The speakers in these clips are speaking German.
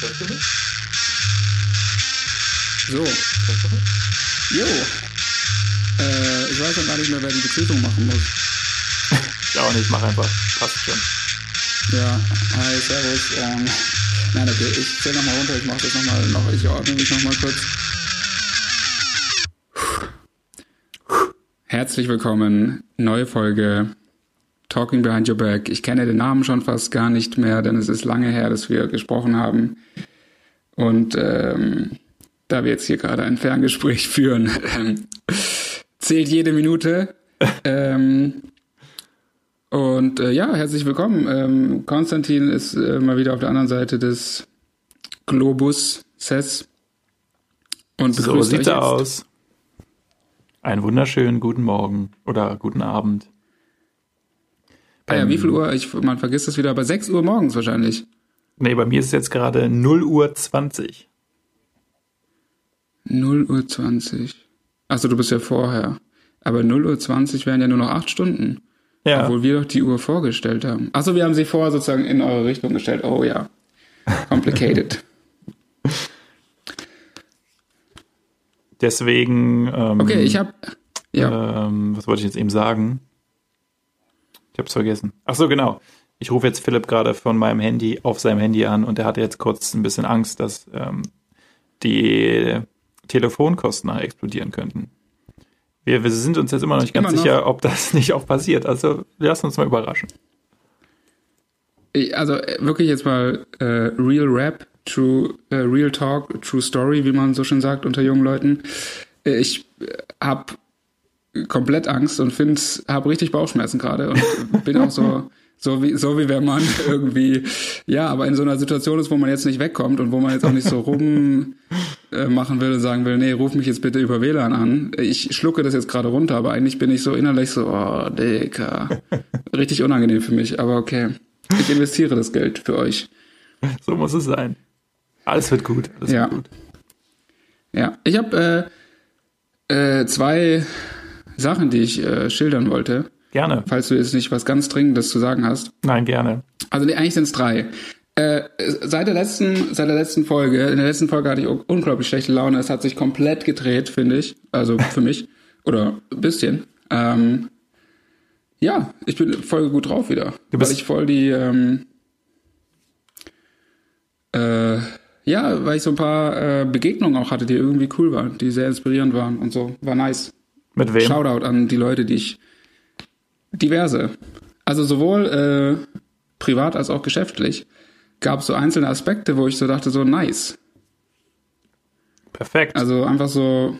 Hörst du mich? So. Jo. Äh, ich weiß noch gar nicht mehr, wer die Begrüßung machen muss. Ich auch nicht, mach einfach. Passt schon. Ja, hi, servus. Ähm, nein, okay, ich zähl nochmal runter, ich mach das nochmal noch, ich ordne mich nochmal kurz. Herzlich willkommen, neue Folge Talking Behind Your Back. Ich kenne den Namen schon fast gar nicht mehr, denn es ist lange her, dass wir gesprochen haben. Und ähm, da wir jetzt hier gerade ein Ferngespräch führen, ähm, zählt jede Minute. ähm, und äh, ja, herzlich willkommen. Ähm, Konstantin ist äh, mal wieder auf der anderen Seite des Globus CES und So sieht er aus. Einen wunderschönen guten Morgen oder guten Abend. Ah ja, Ähm, wie viel Uhr? Ich, man vergisst es wieder, aber 6 Uhr morgens wahrscheinlich. Nee, bei mir ist es jetzt gerade 0 Uhr 20. 0 Uhr 20. Achso, du bist ja vorher. Aber 0 Uhr 20 wären ja nur noch 8 Stunden. Ja, Obwohl wir doch die Uhr vorgestellt haben. Achso, wir haben sie vorher sozusagen in eure Richtung gestellt. Oh ja. Complicated. deswegen. Ähm, Okay, ich habe ja. Ähm, was wollte ich jetzt eben sagen? Ich hab's vergessen. Ach so, genau. Ich rufe jetzt Philipp gerade von meinem Handy auf seinem Handy an und er hatte jetzt kurz ein bisschen Angst, dass ähm, die Telefonkosten explodieren könnten. Wir, wir sind uns jetzt immer noch nicht ganz noch. sicher, ob das nicht auch passiert. Also lassen uns mal überraschen. Also äh, wirklich jetzt mal äh, Real Rap, True, äh, Real Talk, True Story, wie man so schön sagt unter jungen Leuten. Äh, ich habe komplett Angst und finde, habe richtig Bauchschmerzen gerade und bin auch so, so wie, so wie wenn man irgendwie, ja, aber in so einer Situation ist, wo man jetzt nicht wegkommt und wo man jetzt auch nicht so rum äh, machen will und sagen will, nee, ruf mich jetzt bitte über WLAN an. Ich schlucke das jetzt gerade runter, aber eigentlich bin ich so innerlich so, oh, Dicker. Richtig unangenehm für mich, aber okay. Ich investiere das Geld für euch. So muss es sein. Alles wird gut. Alles Ja. wird gut. Ja, ich habe äh, äh, zwei Sachen, die ich äh, schildern wollte, Gerne. falls du jetzt nicht was ganz Dringendes zu sagen hast. Nein, gerne. Also nee, eigentlich sind es drei. Äh, seit der letzten, seit der letzten Folge, in der letzten Folge hatte ich unglaublich schlechte Laune. Es hat sich komplett gedreht, finde ich. Also für mich. Oder ein bisschen. Ähm, ja, ich bin voll gut drauf wieder. Du bist- weil ich voll die, ähm, äh, ja, weil ich so ein paar äh, Begegnungen auch hatte, die irgendwie cool waren, die sehr inspirierend waren und so. War nice. Mit wem? Shoutout an die Leute, die ich. Diverse. Also sowohl äh, privat als auch geschäftlich gab es so einzelne Aspekte, wo ich so dachte, so nice. Perfekt. Also einfach so.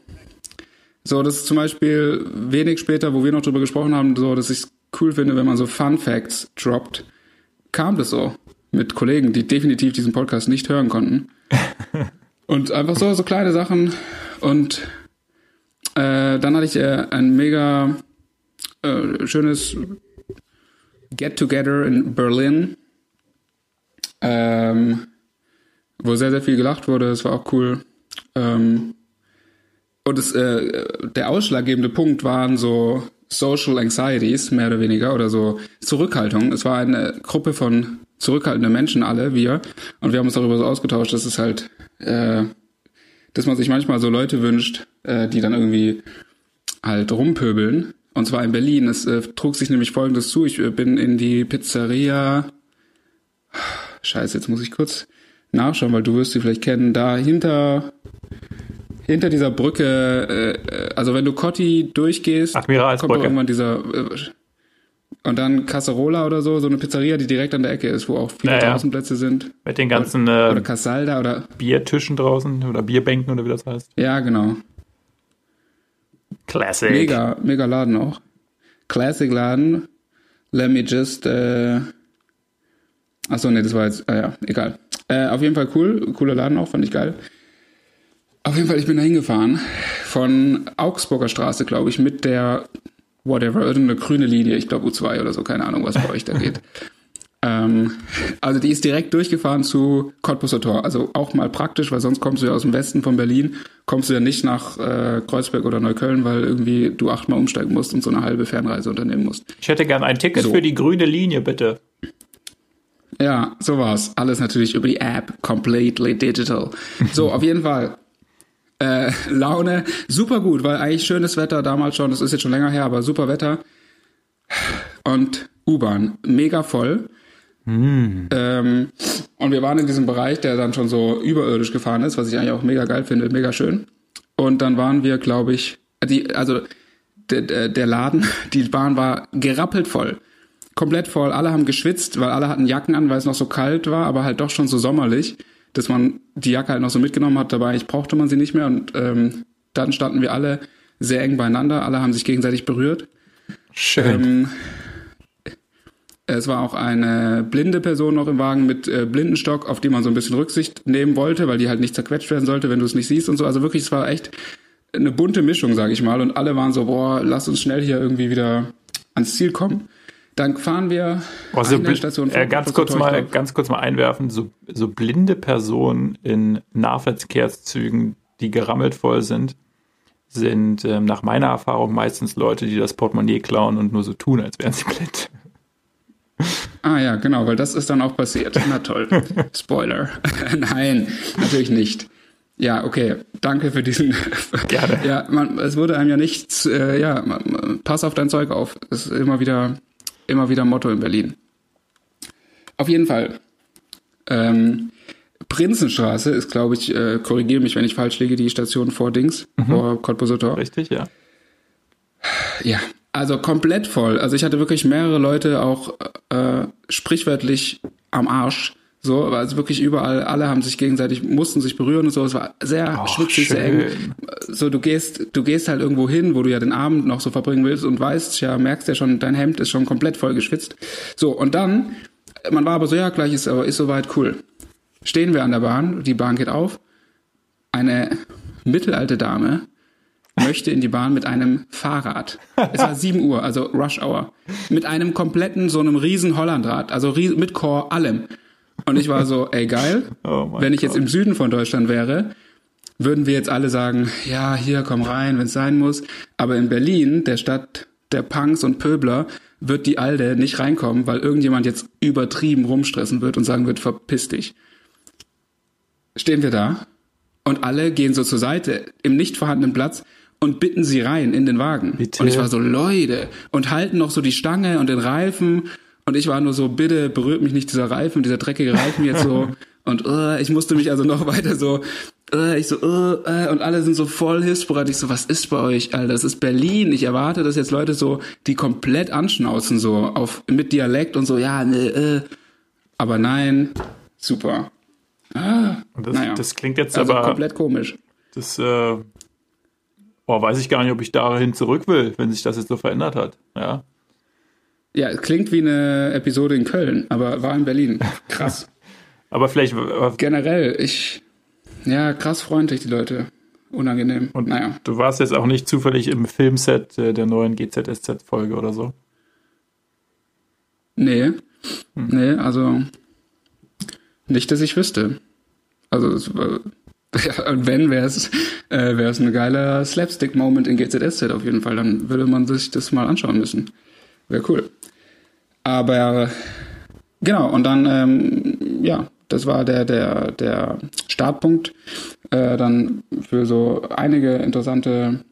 So, das ist zum Beispiel wenig später, wo wir noch drüber gesprochen haben, so, dass ich es cool finde, wenn man so Fun Facts droppt, kam das so mit Kollegen, die definitiv diesen Podcast nicht hören konnten. und einfach so, so kleine Sachen. Und äh, dann hatte ich äh, ein mega äh, schönes Get-Together in Berlin, ähm, wo sehr, sehr viel gelacht wurde. Es war auch cool. Ähm, und es, äh, der ausschlaggebende Punkt waren so Social Anxieties, mehr oder weniger, oder so Zurückhaltung. Es war eine Gruppe von zurückhaltenden Menschen, alle, wir. Und wir haben uns darüber so ausgetauscht, dass es halt, äh, dass man sich manchmal so Leute wünscht, äh, die dann irgendwie halt rumpöbeln. Und zwar in Berlin. Es äh, trug sich nämlich folgendes zu. Ich äh, bin in die Pizzeria. Scheiße, jetzt muss ich kurz nachschauen, weil du wirst sie vielleicht kennen. Da hinter, hinter dieser Brücke, äh, also wenn du Cotti durchgehst, kommt irgendwann dieser äh, und dann Casserola oder so, so eine Pizzeria, die direkt an der Ecke ist, wo auch viele Ja, ja. Außenplätze sind. Mit den ganzen Oder äh, Casalda oder Biertischen draußen oder Bierbänken oder wie das heißt. ja, genau. Classic. Mega, mega Laden auch. Classic Laden. Let me just, äh, achso, nee, das war jetzt, ah ja, egal. Äh, auf jeden Fall cool, cooler Laden auch, fand ich geil. Auf jeden Fall, ich bin da hingefahren. Von Augsburger Straße, glaube ich, mit der, whatever, irgendeine grüne Linie, ich glaube U2 oder so, keine Ahnung, was bei euch da geht. Ähm, also die ist direkt durchgefahren zu Cottbuser Tor. Also auch mal praktisch, weil sonst kommst du ja aus dem Westen von Berlin, kommst du ja nicht nach äh, Kreuzberg oder Neukölln, weil irgendwie du achtmal umsteigen musst und so eine halbe Fernreise unternehmen musst. Ich hätte gern ein Ticket So. für die grüne Linie, bitte. Ja, so war's. Alles natürlich über die App, completely digital. So, auf jeden Fall. Äh, Laune, super gut, weil eigentlich schönes Wetter damals schon, das ist jetzt schon länger her, aber super Wetter. Und U-Bahn, mega voll. Mm. Ähm, und wir waren in diesem Bereich, der dann schon so überirdisch gefahren ist, was ich eigentlich auch mega geil finde, mega schön. Und dann waren wir, glaube ich, die, also der, der Laden, die Bahn war gerappelt voll. Komplett voll. Alle haben geschwitzt, weil alle hatten Jacken an, weil es noch so kalt war, aber halt doch schon so sommerlich, dass man die Jacke halt noch so mitgenommen hat. Dabei ich brauchte man sie nicht mehr. Und ähm, dann standen wir alle sehr eng beieinander. Alle haben sich gegenseitig berührt. Schön. Ähm, es war auch eine blinde Person noch im Wagen mit äh, Blindenstock, auf die man so ein bisschen Rücksicht nehmen wollte, weil die halt nicht zerquetscht werden sollte, wenn du es nicht siehst und so. Also wirklich, es war echt eine bunte Mischung, sage ich mal. Und alle waren so, boah, lass uns schnell hier irgendwie wieder ans Ziel kommen. Dann fahren wir also, eine Station äh, ganz kurz mal, ganz kurz mal einwerfen, so, so blinde Personen in Nahverkehrszügen, die gerammelt voll sind, sind ähm, nach meiner Erfahrung meistens Leute, die das Portemonnaie klauen und nur so tun, als wären sie blind. Ah ja, genau, weil das ist dann auch passiert. Na toll. Spoiler. Nein, natürlich nicht. Ja, okay. Danke für diesen. Gerne. ja, man, es wurde einem ja nichts. Äh, ja, pass auf dein Zeug auf. Das ist immer wieder, immer wieder Motto in Berlin. Auf jeden Fall. Ähm, Prinzenstraße ist, glaube ich, äh, korrigiere mich, wenn ich falsch liege, die Station vor Dings, mhm. vor Cottbusser Richtig, ja. Ja, also komplett voll. Also ich hatte wirklich mehrere Leute auch äh, sprichwörtlich am Arsch. So, also wirklich überall, alle haben sich gegenseitig, mussten sich berühren und so. Es war sehr oh, schwitzig, sehr eng. So, du gehst, du gehst halt irgendwo hin, wo du ja den Abend noch so verbringen willst und weißt ja, merkst ja schon, dein Hemd ist schon komplett voll geschwitzt. So, und dann, man war aber so, ja, gleich ist aber, ist soweit cool. Stehen wir an der Bahn, die Bahn geht auf. Eine mittelalte Dame möchte in die Bahn mit einem Fahrrad. Es war 7 Uhr, also Rush Hour. Mit einem kompletten, so einem riesen Hollandrad, also mit Core, allem. Und ich war so, ey geil, oh wenn ich Gott. jetzt im Süden von Deutschland wäre, würden wir jetzt alle sagen, ja, hier, komm rein, wenn es sein muss. Aber in Berlin, der Stadt der Punks und Pöbler, wird die Alde nicht reinkommen, weil irgendjemand jetzt übertrieben rumstressen wird und sagen wird, verpiss dich. Stehen wir da und alle gehen so zur Seite im nicht vorhandenen Platz und bitten sie rein in den Wagen. Bitte? Und ich war so, Leute, und halten noch so die Stange und den Reifen. Und ich war nur so, bitte berührt mich nicht dieser Reifen, dieser dreckige Reifen jetzt so. und uh, ich musste mich also noch weiter so, uh, ich so, uh, uh, und alle sind so voll hilfsbereit. Ich so, was ist bei euch, Alter? Das ist Berlin. Ich erwarte, dass jetzt Leute so, die komplett anschnauzen, so, auf, mit Dialekt und so, ja, ne, äh. Aber nein, super. Ah, das, naja. das klingt jetzt also aber komplett komisch. Das äh, Boah, weiß ich gar nicht, ob ich dahin zurück will, wenn sich das jetzt so verändert hat. Ja. Ja, klingt wie eine Episode in Köln, aber war in Berlin. Krass. aber vielleicht. Generell, ich. Ja, krass freundlich, die Leute. Unangenehm. Und naja. Du warst jetzt auch nicht zufällig im Filmset der neuen GZSZ-Folge oder so? Nee. Hm. Nee, also. Nicht, dass ich wüsste. Also, es war ja, und wenn, wäre es äh, wär's ein geiler Slapstick-Moment in GZSZ auf jeden Fall. Dann würde man sich das mal anschauen müssen. Wäre cool. Aber genau, und dann, ähm, ja, das war der, der, der Startpunkt äh, dann für so einige interessante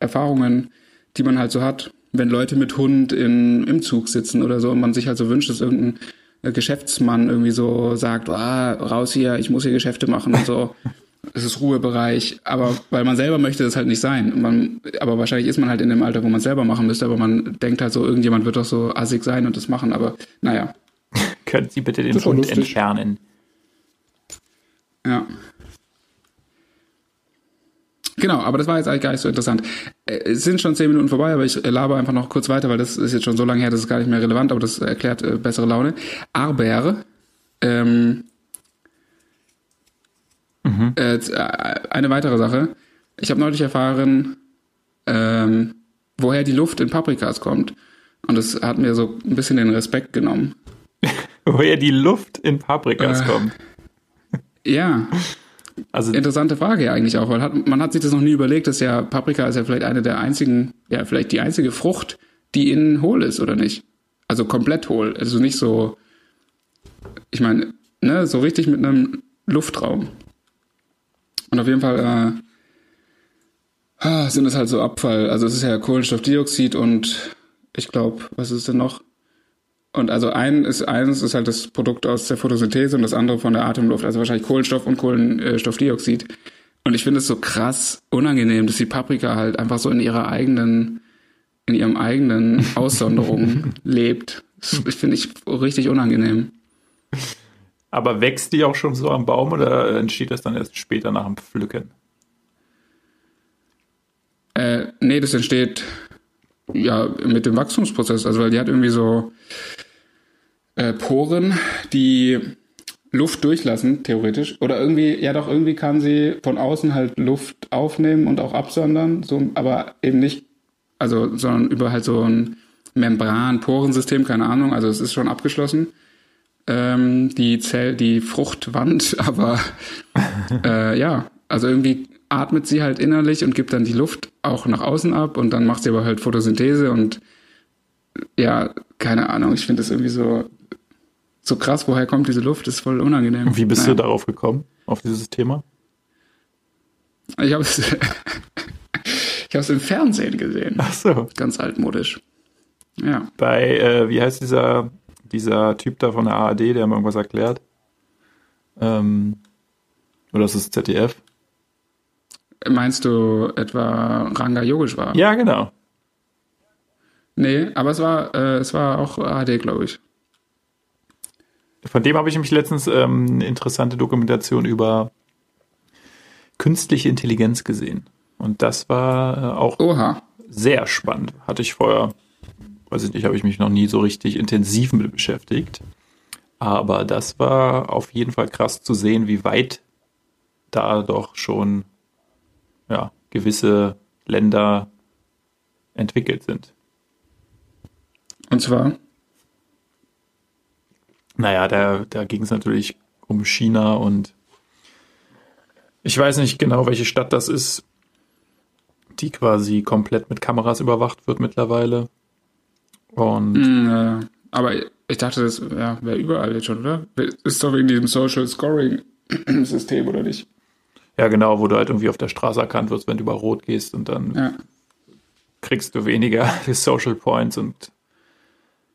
Erfahrungen, die man halt so hat, wenn Leute mit Hund in, im Zug sitzen oder so und man sich halt so wünscht, dass irgendein Geschäftsmann irgendwie so sagt, ah, raus hier, ich muss hier Geschäfte machen und so. Es ist Ruhebereich, aber weil man selber möchte das halt nicht sein. Man, aber wahrscheinlich ist man halt in dem Alter, wo man es selber machen müsste, aber man denkt halt so, irgendjemand wird doch so assig sein und das machen, aber naja. Können Sie bitte den Hund entfernen? Ja. Genau, aber das war jetzt eigentlich gar nicht so interessant. Äh, es sind schon zehn Minuten vorbei, aber ich laber einfach noch kurz weiter, weil das ist jetzt schon so lange her, das ist gar nicht mehr relevant, aber das erklärt äh, bessere Laune. Aber ähm, mhm. äh, eine weitere Sache. Ich habe neulich erfahren, ähm, woher die Luft in Paprikas kommt. Und das hat mir so ein bisschen den Respekt genommen. woher die Luft in Paprikas äh, kommt. Ja. Also interessante Frage ja eigentlich auch, weil hat, man hat sich das noch nie überlegt, dass ja Paprika ist ja vielleicht eine der einzigen, ja vielleicht die einzige Frucht, die innen hohl ist oder nicht? Also komplett hohl, also nicht so ich meine, ne, so richtig mit einem Luftraum. Und auf jeden Fall äh, ah, sind es halt so Abfall. Also es ist ja Kohlenstoffdioxid und ich glaube, was ist denn noch? Und also ein ist eines ist halt das Produkt aus der Photosynthese und das andere von der Atemluft, also wahrscheinlich Kohlenstoff und Kohlenstoffdioxid. Und ich finde es so krass unangenehm, dass die Paprika halt einfach so in ihrer eigenen, in ihrem eigenen Aussonderung lebt. Das finde ich richtig unangenehm. Aber wächst die auch schon so am Baum oder entsteht das dann erst später nach dem Pflücken? Äh, nee, das entsteht ja mit dem Wachstumsprozess. Also weil die hat irgendwie so äh, Poren, die Luft durchlassen, theoretisch. Oder irgendwie, ja doch, irgendwie kann sie von außen halt Luft aufnehmen und auch absondern, so, aber eben nicht, also, sondern über halt so ein Membran-Porensystem, keine Ahnung, also es ist schon abgeschlossen. Ähm, die Zell, die Fruchtwand, aber äh, ja, also irgendwie atmet sie halt innerlich und gibt dann die Luft auch nach außen ab und dann macht sie aber halt Photosynthese und ja, keine Ahnung, ich finde das irgendwie so so krass, woher kommt diese Luft, das ist voll unangenehm. Wie bist naja. du darauf gekommen, auf dieses Thema? Ich habe es ich im Fernsehen gesehen. Ach so. Ganz altmodisch. Ja. Bei, äh, wie heißt dieser, dieser Typ da von der ARD, der mir irgendwas erklärt? Ähm, oder ist es ZDF? Meinst du etwa Ranga Yogeshwar? Ja, genau. Nee, aber es war, äh, es war auch ARD, glaube ich. Von dem habe ich nämlich letztens ähm, eine interessante Dokumentation über künstliche Intelligenz gesehen. Und das war äh, auch Oha. sehr spannend. Hatte ich vorher, weiß ich nicht, habe ich mich noch nie so richtig intensiv mit beschäftigt. Aber das war auf jeden Fall krass zu sehen, wie weit da doch schon ja, gewisse Länder entwickelt sind. Und zwar? Naja, da, da ging es natürlich um China und ich weiß nicht genau, welche Stadt das ist, die quasi komplett mit Kameras überwacht wird mittlerweile. Und mm, äh, aber ich dachte, das ja, wäre überall jetzt schon, oder? Ist doch wegen diesem Social Scoring System, oder nicht? Ja, genau, wo du halt irgendwie auf der Straße erkannt wirst, wenn du über Rot gehst und dann ja. kriegst du weniger Social Points und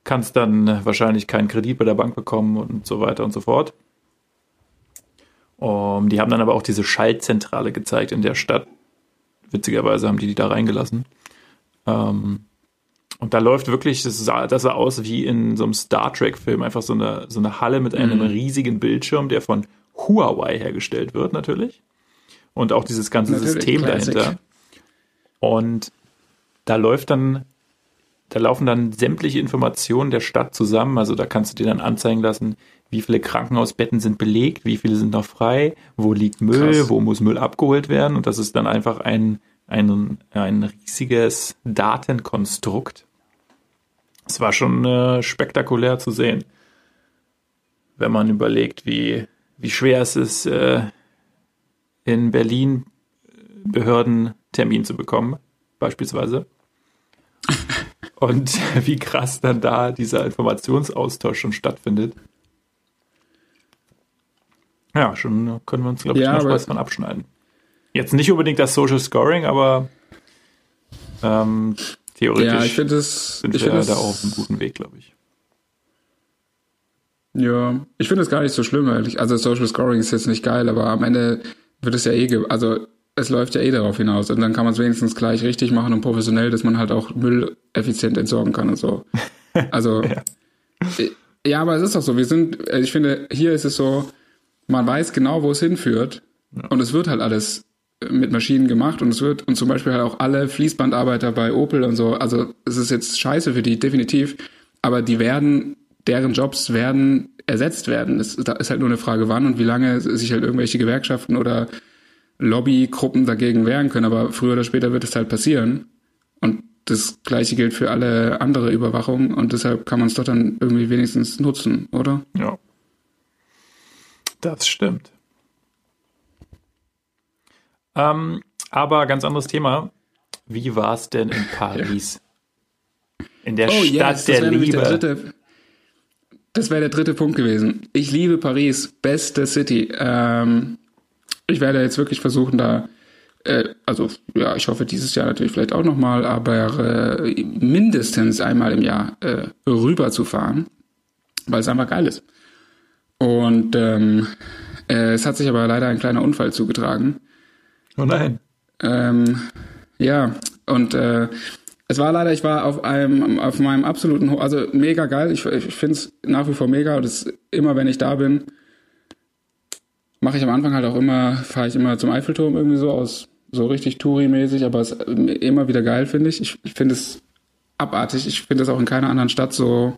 kannst dann wahrscheinlich keinen Kredit bei der Bank bekommen und so weiter und so fort. Um, die haben dann aber auch diese Schaltzentrale gezeigt in der Stadt. Witzigerweise haben die die da reingelassen. Um, und da läuft wirklich, das sah, das sah aus wie in so einem Star Trek-Film, einfach so eine, so eine Halle mit einem mhm. riesigen Bildschirm, der von Huawei hergestellt wird, natürlich. Und auch dieses ganze natürlich, System Classic. dahinter. Und da läuft dann da laufen dann sämtliche Informationen der Stadt zusammen. Also da kannst du dir dann anzeigen lassen, wie viele Krankenhausbetten sind belegt, wie viele sind noch frei, wo liegt Müll, Krass. wo muss Müll abgeholt werden. Und das ist dann einfach ein, ein, ein riesiges Datenkonstrukt. Es war schon äh, spektakulär zu sehen, wenn man überlegt, wie, wie schwer es ist, äh, in Berlin Behörden Termin zu bekommen, beispielsweise. und wie krass dann da dieser Informationsaustausch schon stattfindet. Ja, schon können wir uns, glaube ich, ja, noch was von abschneiden. Jetzt nicht unbedingt das Social Scoring, aber ähm, theoretisch ja, ich das, sind ich wir da auf einem guten Weg, glaube ich. Ja, ich finde es gar nicht so schlimm, ehrlich. Also Social Scoring ist jetzt nicht geil, aber am Ende wird es ja eh, also es läuft ja eh darauf hinaus. Und dann kann man es wenigstens gleich richtig machen und professionell, dass man halt auch Müll effizient entsorgen kann und so. Also, ja. ja. aber es ist doch so. Wir sind, äh, ich finde, hier ist es so, man weiß genau, wo es hinführt. Ja. Und es wird halt alles mit Maschinen gemacht und es wird, und zum Beispiel halt auch alle Fließbandarbeiter bei Opel und so. Also, es ist jetzt scheiße für die, definitiv. Aber die werden, deren Jobs werden ersetzt werden. Es ist halt nur eine Frage, wann und wie lange sich halt irgendwelche Gewerkschaften oder Lobbygruppen dagegen wehren können, aber früher oder später wird es halt passieren. Und das gleiche gilt für alle andere Überwachung und deshalb kann man es doch dann irgendwie wenigstens nutzen, oder? Ja. Das stimmt. Ähm, aber ganz anderes Thema. Wie war es denn in Paris? In der oh, Stadt yes, der Liebe. Der dritte, das wäre der dritte Punkt gewesen. Ich liebe Paris, beste City. Ähm, ich werde jetzt wirklich versuchen, da, äh, also ja, ich hoffe dieses Jahr natürlich vielleicht auch nochmal, aber äh, mindestens einmal im Jahr äh, rüber zu fahren, weil es einfach geil ist. Und ähm, äh, es hat sich aber leider ein kleiner Unfall zugetragen. Oh nein. Ähm, ja, und äh, es war leider, ich war auf einem, auf meinem absoluten, also mega geil. Ich, ich finde es nach wie vor mega. Und das immer, wenn ich da bin, mache ich am Anfang halt auch immer, fahre ich immer zum Eiffelturm irgendwie so aus, so richtig Touri-mäßig, aber es ist immer wieder geil, finde ich. Ich, ich finde es abartig. Ich finde es auch in keiner anderen Stadt so,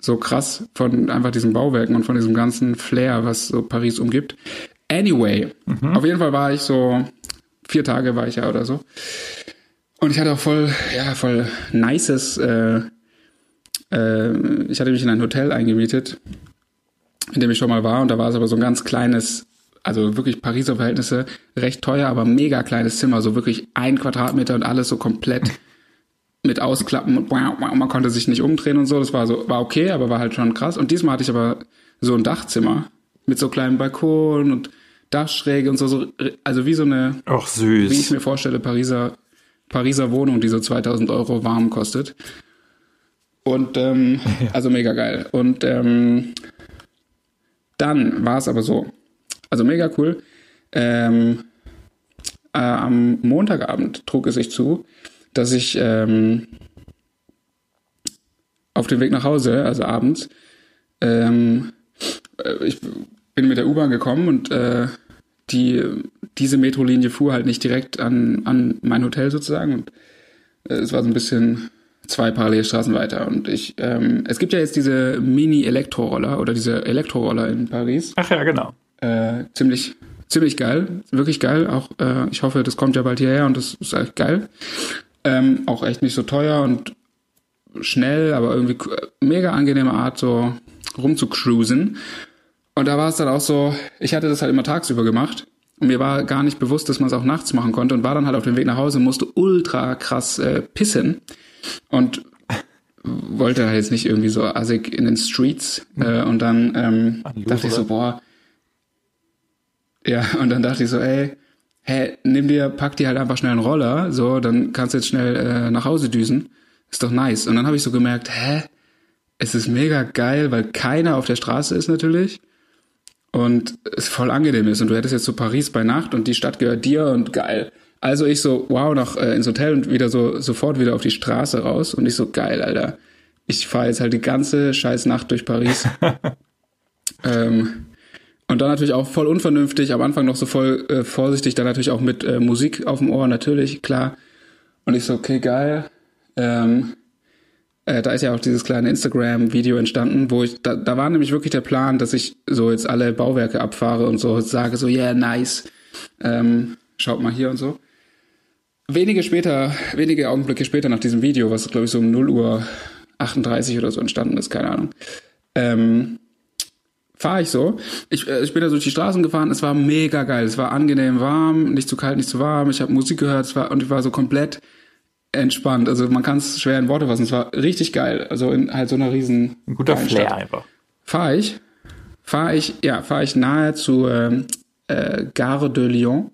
so krass von einfach diesen Bauwerken und von diesem ganzen Flair, was so Paris umgibt. Anyway, mhm. auf jeden Fall war ich so, vier Tage war ich ja oder so. Und ich hatte auch voll, ja, voll nices, äh, äh, ich hatte mich in ein Hotel eingemietet, in dem ich schon mal war. Und da war es aber so ein ganz kleines, also wirklich Pariser Verhältnisse, recht teuer, aber mega kleines Zimmer, so wirklich ein Quadratmeter und alles so komplett mit Ausklappen und man konnte sich nicht umdrehen und so. Das war so, war okay, aber war halt schon krass. Und diesmal hatte ich aber so ein Dachzimmer mit so kleinen Balkon und Dachschräge und so, so also wie so eine, Ach, süß. wie ich mir vorstelle, Pariser Pariser Wohnung, die so 2000 Euro warm kostet. Und ähm, ja. also mega geil. Und ähm, dann war es aber so, also mega cool. Ähm, äh, am Montagabend trug es sich zu, dass ich ähm, auf dem Weg nach Hause, also abends, ähm, äh, ich bin mit der U-Bahn gekommen und äh, die, diese Metrolinie fuhr halt nicht direkt an, an mein Hotel sozusagen und äh, es war so ein bisschen zwei Parallelstraßen weiter und ich, ähm, es gibt ja jetzt diese Mini-Elektroroller oder diese Elektroroller in Paris. Ach ja, genau. Äh, ziemlich, ziemlich geil, wirklich geil. Auch, äh, ich hoffe, das kommt ja bald hierher und das ist echt geil. Ähm, auch echt nicht so teuer und schnell, aber irgendwie mega angenehme Art, so rumzucruisen. Und da war es dann auch so, ich hatte das halt immer tagsüber gemacht. Und mir war gar nicht bewusst, dass man es auch nachts machen konnte und war dann halt auf dem Weg nach Hause und musste ultra krass äh, pissen und wollte halt jetzt nicht irgendwie so assig in den Streets äh, und dann ähm, dachte ich so, boah, ja, und dann dachte ich so, ey, hä, nimm dir, pack dir halt einfach schnell einen Roller, so, dann kannst du jetzt schnell äh, nach Hause düsen. Ist doch nice. Und dann habe ich so gemerkt, hä, es ist mega geil, weil keiner auf der Straße ist natürlich und es voll angenehm ist und du hättest jetzt so Paris bei Nacht und die Stadt gehört dir und geil. Also ich so, wow, noch äh, ins Hotel und wieder so sofort wieder auf die Straße raus und ich so, geil, Alter. Ich fahre jetzt halt die ganze scheiß Nacht durch Paris. ähm, und dann natürlich auch voll unvernünftig, am Anfang noch so voll äh, vorsichtig, dann natürlich auch mit äh, Musik auf dem Ohr, natürlich, klar. Und ich so, okay, geil. Ähm, äh, da ist ja auch dieses kleine Instagram-Video entstanden, wo ich, da, da war nämlich wirklich der Plan, dass ich so jetzt alle Bauwerke abfahre und so sage so, yeah, nice, ähm, schaut mal hier und so. Wenige später, wenige Augenblicke später nach diesem Video, was glaube ich so um 0 Uhr 38 oder so entstanden ist, keine Ahnung, ähm, fahre ich so. Ich, äh, ich bin da durch die Straßen gefahren, es war mega geil, es war angenehm warm, nicht zu kalt, nicht zu warm, ich habe Musik gehört, es war, und ich war so komplett entspannt. Also man kann es schwer in Worte fassen. Es war richtig geil. Also in halt so einer riesen Ein guter Flair einfach. Fahre ich, fahre ich, ja, fahre ich nahe zu ähm, äh, Gare de Lyon,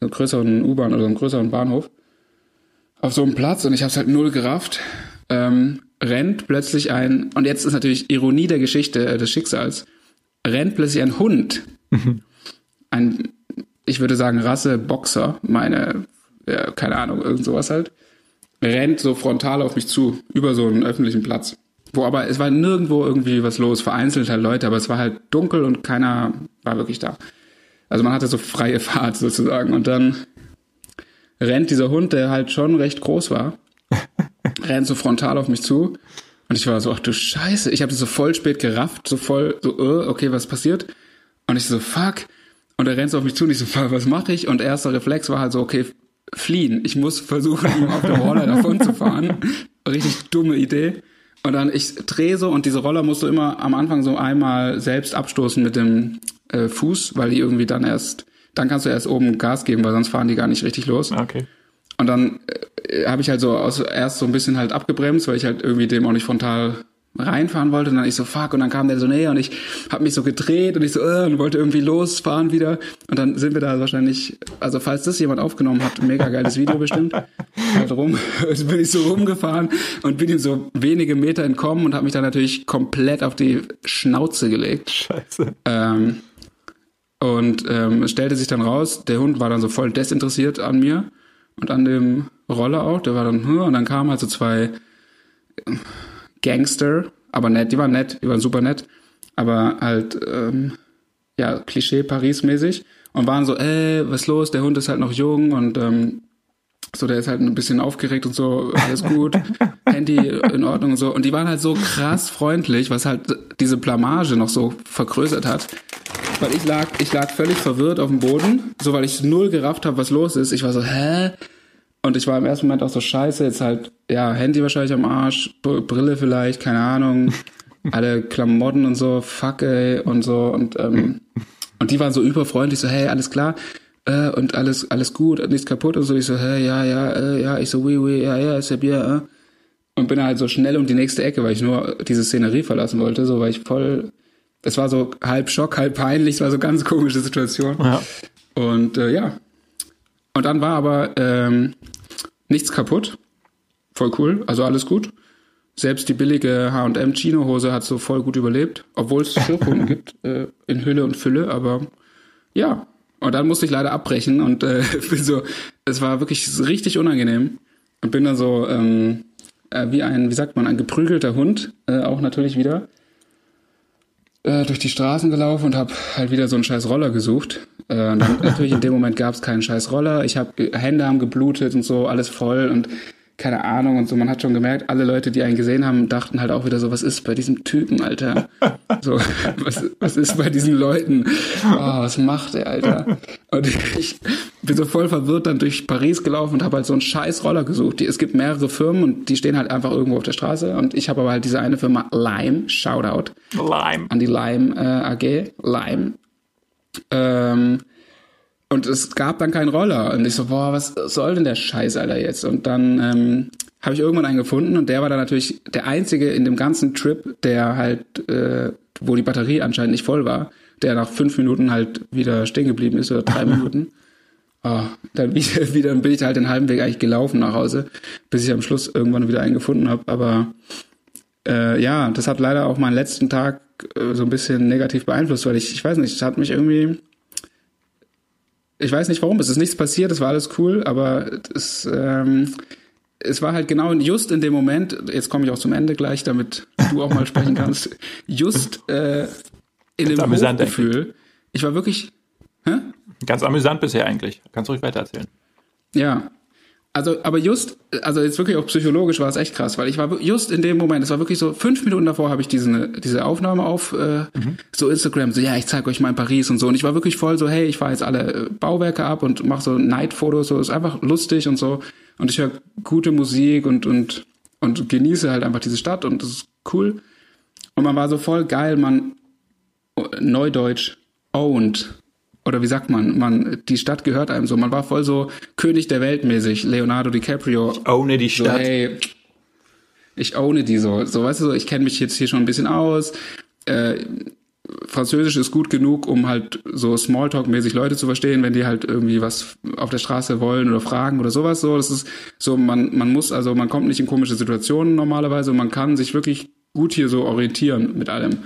so einem größeren U-Bahn oder einem größeren Bahnhof, auf so einem Platz und ich habe es halt null gerafft. Ähm, rennt plötzlich ein, und jetzt ist natürlich Ironie der Geschichte, äh, des Schicksals, rennt plötzlich ein Hund. Mhm. ein, ich würde sagen, Rasse Boxer, meine, ja, keine Ahnung, irgend sowas halt rennt so frontal auf mich zu, über so einen öffentlichen Platz. Wo aber, es war nirgendwo irgendwie was los, vereinzelt halt Leute, aber es war halt dunkel und keiner war wirklich da. Also man hatte so freie Fahrt sozusagen und dann rennt dieser Hund, der halt schon recht groß war, rennt so frontal auf mich zu und ich war so, ach du Scheiße, ich habe das so voll spät gerafft, so voll, so, uh, okay, was passiert? Und ich so, fuck. Und er rennt so auf mich zu und ich so, was mache ich? Und erster Reflex war halt so, okay, fliehen. Ich muss versuchen, ihm auf der Roller davon zu fahren. Richtig dumme Idee. Und dann ich drehe so und diese Roller musst du immer am Anfang so einmal selbst abstoßen mit dem äh, Fuß, weil die irgendwie dann erst, dann kannst du erst oben Gas geben, weil sonst fahren die gar nicht richtig los. Ah, okay. Und dann äh, habe ich halt so aus, erst so ein bisschen halt abgebremst, weil ich halt irgendwie dem auch nicht frontal reinfahren wollte. Und dann ich so fuck. Und dann kam der so näher und ich habe mich so gedreht und ich so äh, und wollte irgendwie losfahren wieder. Und dann sind wir da wahrscheinlich also falls das jemand aufgenommen hat mega geiles Video bestimmt. Halt rum bin ich so rumgefahren und bin ihm so wenige Meter entkommen und habe mich dann natürlich komplett auf die Schnauze gelegt. Scheiße. ähm, und ähm, es stellte sich dann raus, der Hund war dann so voll desinteressiert an mir und an dem Roller auch. Der war dann, und dann kamen halt so zwei Gangster, aber nett, die waren nett, die waren super nett, aber halt, ähm, ja, Klischee Paris-mäßig und waren so, ey, was ist los, der Hund ist halt noch jung und ähm, so, der ist halt ein bisschen aufgeregt und so, alles gut, Handy in Ordnung und so. Und die waren halt so krass freundlich, was halt diese Blamage noch so vergrößert hat. Weil ich lag, ich lag völlig verwirrt auf dem Boden, so weil ich null gerafft habe, was los ist. Ich war so, hä? Und ich war im ersten Moment auch so scheiße, jetzt halt, ja, Handy wahrscheinlich am Arsch, Brille vielleicht, keine Ahnung, alle Klamotten und so, fuck ey, und so. Und, ähm, und die waren so überfreundlich, so, hey, alles klar äh, und alles alles gut, nichts kaputt und so. Ich so, hä, ja, ja, äh, ja, ich so, oui, oui, ja, ja, ist ja Bier, äh. Und bin halt so schnell um die nächste Ecke, weil ich nur diese Szenerie verlassen wollte, so, weil ich voll, es war so halb Schock, halb peinlich, es war so ganz komische Situation. Ja. Und äh, ja. Und dann war aber ähm, nichts kaputt. Voll cool, also alles gut. Selbst die billige H&M Chino-Hose hat so voll gut überlebt, obwohl es Schürfhunden gibt, äh, in Hülle und Fülle, aber ja, und dann musste ich leider abbrechen und äh, bin so, es war wirklich richtig unangenehm. Und bin dann so ähm, äh, wie ein, wie sagt man, ein geprügelter Hund, äh, auch natürlich wieder, äh, durch die Straßen gelaufen und habe halt wieder so einen scheiß Roller gesucht. Äh, und dann natürlich in dem Moment gab es keinen scheiß Roller. Ich habe Hände haben geblutet und so, alles voll und keine Ahnung und so. Man hat schon gemerkt, alle Leute, die einen gesehen haben, dachten halt auch wieder so, was ist bei diesem Typen, Alter? So, was, was ist bei diesen Leuten? Oh, was macht der, Alter? Und ich bin so voll verwirrt dann durch Paris gelaufen und habe halt so einen scheiß Roller gesucht. Die, es gibt mehrere Firmen und die stehen halt einfach irgendwo auf der Straße und ich habe aber halt diese eine Firma Lime, Shoutout Lime. an die Lime äh, AG, Lime. Ähm, und es gab dann keinen Roller. Und ich so, boah, was soll denn der Scheiß, Alter, jetzt? Und dann ähm, habe ich irgendwann einen gefunden und der war dann natürlich der einzige in dem ganzen Trip, der halt, äh, wo die Batterie anscheinend nicht voll war, der nach fünf Minuten halt wieder stehen geblieben ist oder drei Minuten. Oh, dann wieder, wieder bin ich halt den halben Weg eigentlich gelaufen nach Hause, bis ich am Schluss irgendwann wieder einen gefunden habe. Aber äh, ja, das hat leider auch meinen letzten Tag äh, so ein bisschen negativ beeinflusst, weil ich, ich weiß nicht, es hat mich irgendwie ich weiß nicht warum, es ist nichts passiert, es war alles cool, aber es, ähm, es war halt genau just in dem Moment, jetzt komme ich auch zum Ende gleich, damit du auch mal sprechen kannst, just äh, in dem amüsant Hochgefühl. Ich war wirklich, hä? Ganz amüsant bisher eigentlich. Kannst du ruhig weitererzählen. Ja. Also, aber just, also jetzt wirklich auch psychologisch war es echt krass, weil ich war just in dem Moment, es war wirklich so, fünf Minuten davor habe ich diese, diese Aufnahme auf äh, so Instagram, so ja, ich zeige euch mal in Paris und so. Und ich war wirklich voll so, hey, ich fahre jetzt alle äh, Bauwerke ab und mache so Night-Fotos, so ist einfach lustig und so. Und ich höre gute Musik und, und, und genieße halt einfach diese Stadt und das ist cool. Und man war so voll geil, man Neudeutsch owned oder wie sagt man, man, die Stadt gehört einem so. Man war voll so König der Welt mäßig, Leonardo DiCaprio. Ohne die So, Stadt. hey, ich ohne die so. So, weißt du, so, ich kenne mich jetzt hier schon ein bisschen aus. Äh, Französisch ist gut genug, um halt so Smalltalk-mäßig Leute zu verstehen, wenn die halt irgendwie was auf der Straße wollen oder fragen oder sowas. So, das ist so, man, man muss, also man kommt nicht in komische Situationen normalerweise und man kann sich wirklich gut hier so orientieren mit allem.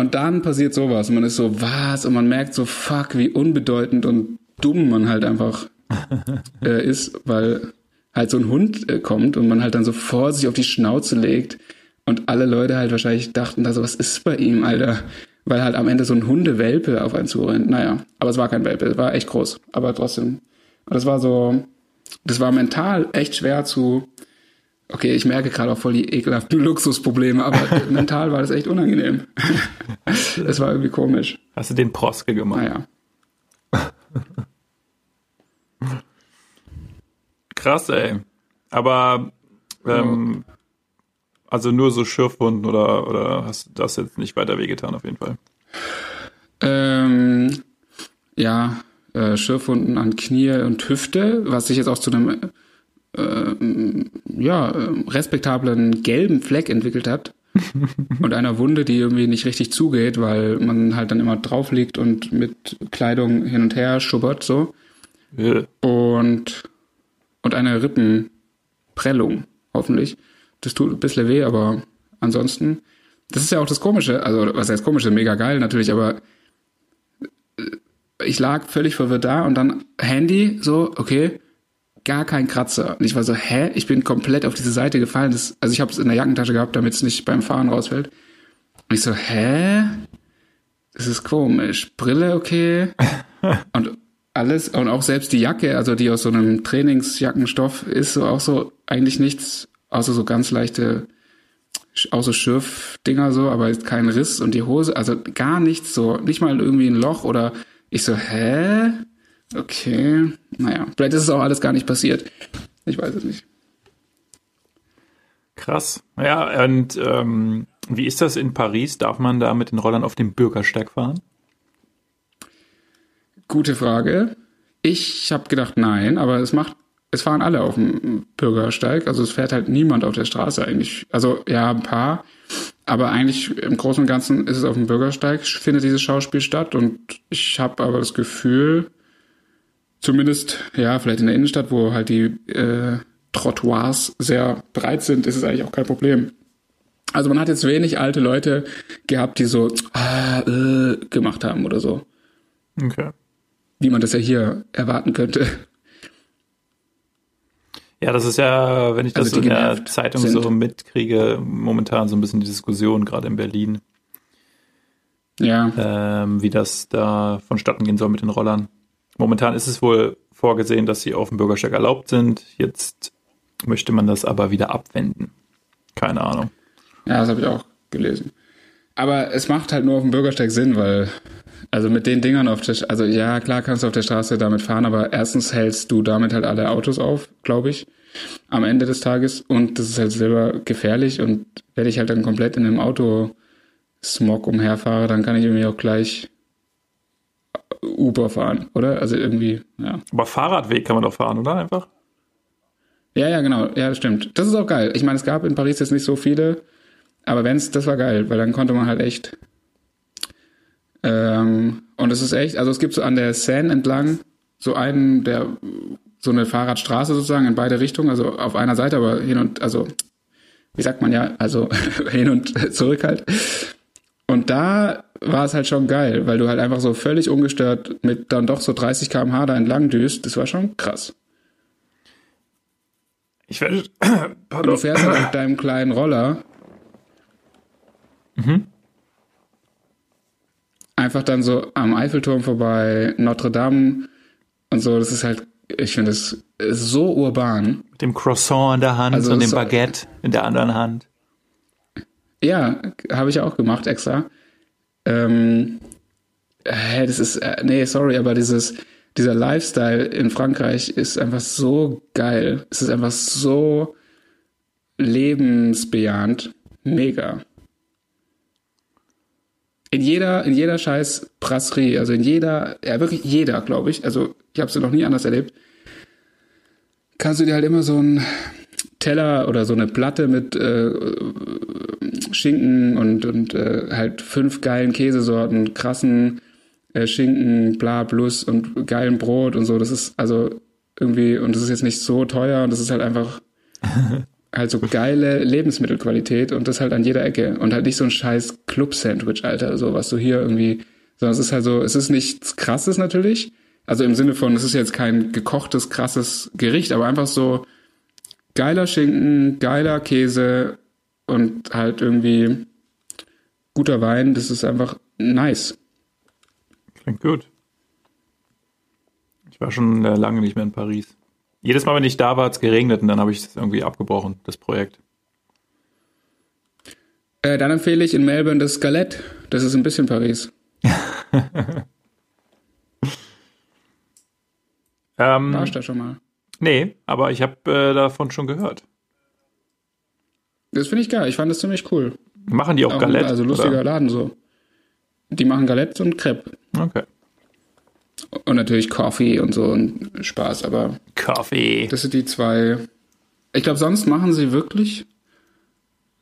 Und dann passiert sowas und man ist so, was? Und man merkt so, fuck, wie unbedeutend und dumm man halt einfach äh, ist, weil halt so ein Hund äh, kommt und man halt dann so vor sich auf die Schnauze legt und alle Leute halt wahrscheinlich dachten da so, was ist bei ihm, Alter? Weil halt am Ende so ein Hundewelpe auf einen zurennt. Naja, aber es war kein Welpe, es war echt groß. Aber trotzdem. Und das war so, das war mental echt schwer zu, okay, ich merke gerade auch voll die ekelhaften Luxusprobleme, aber mental war das echt unangenehm. Es war irgendwie komisch. Hast du den Proske gemacht? Naja. Krass, ey. Aber ähm, also nur so Schürfwunden oder oder hast du das jetzt nicht weiter wehgetan auf jeden Fall? Ähm, ja, äh, Schürfwunden an Knie und Hüfte, was sich jetzt auch zu einem äh, ja, äh, respektablen gelben Fleck entwickelt hat. und einer Wunde, die irgendwie nicht richtig zugeht, weil man halt dann immer drauf liegt und mit Kleidung hin und her schubbert, so. Und, und eine Rippenprellung, hoffentlich. Das tut ein bisschen weh, aber ansonsten, das ist ja auch das Komische, also was heißt Komische, mega geil natürlich, aber äh, ich lag völlig verwirrt da und dann Handy, so, okay, gar kein Kratzer. Und ich war so, hä? Ich bin komplett auf diese Seite gefallen. Das, also ich habe es in der Jackentasche gehabt, damit es nicht beim Fahren rausfällt. Und ich so, hä? Das ist komisch. Brille okay. und alles, und auch selbst die Jacke, also die aus so einem Trainingsjackenstoff ist so auch so eigentlich nichts, außer so ganz leichte, außer Schürfdinger so, aber ist kein Riss und die Hose, also gar nichts so, nicht mal irgendwie ein Loch oder ich so, hä? Okay, naja, vielleicht ist es auch alles gar nicht passiert. Ich weiß es nicht. krass. Ja, und ähm, wie ist das in Paris? Darf man da mit den Rollern auf dem Bürgersteig fahren? Gute Frage. Ich habe gedacht, nein, aber es macht, es fahren alle auf dem Bürgersteig. Also es fährt halt niemand auf der Straße eigentlich. Also ja, ein paar. Aber eigentlich im Großen und Ganzen ist es auf dem Bürgersteig, findet dieses Schauspiel statt. Und ich habe aber das Gefühl, zumindest, ja, vielleicht in der Innenstadt, wo halt die äh, Trottoirs sehr breit sind, ist es eigentlich auch kein Problem. Also man hat jetzt wenig alte Leute gehabt, die so ah, äh, gemacht haben oder so Okay. wie man das ja hier erwarten könnte. Ja, das ist ja, wenn ich das Also in der Zeitung sind. so mitkriege, momentan so ein bisschen die Diskussion, gerade in Berlin, Ja, ähm, wie das da vonstatten gehen soll mit den Rollern. Momentan ist es wohl vorgesehen, dass sie auf dem Bürgersteig erlaubt sind. Jetzt möchte man das aber wieder abwenden. Keine Ahnung. ja, das habe ich auch gelesen. Aber es macht halt nur auf dem Bürgersteig Sinn, weil, also mit den Dingern auf der, also ja, klar kannst du auf der Straße damit fahren, aber erstens hältst du damit halt alle Autos auf, glaube ich, am Ende des Tages. Und das ist halt selber gefährlich. Und wenn ich halt dann komplett in einem Auto Smog umherfahre, dann kann ich irgendwie auch gleich Uber fahren, oder? Also irgendwie, ja. Aber Fahrradweg kann man doch fahren, oder? Einfach? Ja, ja, genau. Ja, das stimmt. Das ist auch geil. Ich meine, es gab in Paris jetzt nicht so viele, aber wenn's, das war geil, weil dann konnte man halt echt. Ähm, und es ist echt, also es gibt so an der Seine entlang so einen, der so eine Fahrradstraße sozusagen in beide Richtungen, also auf einer Seite, aber hin und, also, wie sagt man ja, also hin und zurück halt. Und da war es halt schon geil, weil du halt einfach so völlig ungestört mit dann doch so 30 km/h da entlang düst. Das war schon krass. Ich werde. Du fährst halt mit deinem kleinen Roller. Einfach dann so am Eiffelturm vorbei, Notre Dame und so. Das ist halt, ich finde das so urban. Mit dem Croissant in der Hand Also und dem Baguette in der anderen Hand. Ja, habe ich auch gemacht extra. Ähm, hä, das ist, äh, nee, sorry, aber dieses, dieser Lifestyle in Frankreich ist einfach so geil. Es ist einfach so lebensbejahend. Mega. In jeder, in jeder scheiß Brasserie, also in jeder, ja wirklich jeder, glaube ich, also ich habe es noch nie anders erlebt, kannst du dir halt immer so einen Teller oder so eine Platte mit äh, Schinken und, und äh, halt fünf geilen Käsesorten, krassen äh, Schinken, bla, plus und geilen Brot und so. Das ist also irgendwie, und das ist jetzt nicht so teuer und das ist halt einfach halt so geile Lebensmittelqualität und das halt an jeder Ecke und halt nicht so ein scheiß Club-Sandwich, Alter, so was du hier irgendwie, sondern es ist halt so, es ist nichts krasses natürlich, also im Sinne von, es ist jetzt kein gekochtes, krasses Gericht, aber einfach so geiler Schinken, geiler Käse und halt irgendwie guter Wein, das ist einfach nice. Klingt gut. Ich war schon äh, lange nicht mehr in Paris. Jedes Mal, wenn ich da war, hat es geregnet und dann habe ich es irgendwie abgebrochen, das Projekt. Äh, dann empfehle ich in Melbourne das Skelett, das ist ein bisschen Paris. Ähm, Warst du da schon mal? nee, aber ich habe äh, davon schon gehört. Das finde ich geil, ich fand das ziemlich cool. Machen die auch, Auch Galette? also lustiger oder? Laden so. Die machen Galette und Crepe. Okay. Und natürlich Coffee und so und Spaß, aber Kaffee. das sind die zwei. Ich glaube, sonst machen sie wirklich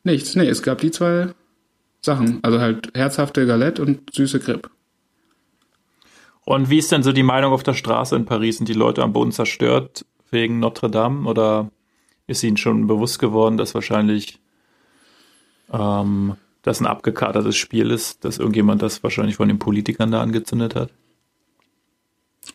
Nichts, nee, es gab die zwei Sachen. Also halt herzhafte Galette und süße Crepe. Und wie ist denn so die Meinung auf der Straße in Paris? Sind die Leute am Boden zerstört wegen Notre Dame oder ist ihnen schon bewusst geworden, dass wahrscheinlich ähm, das ein abgekatertes Spiel ist, dass irgendjemand das wahrscheinlich von den Politikern da angezündet hat?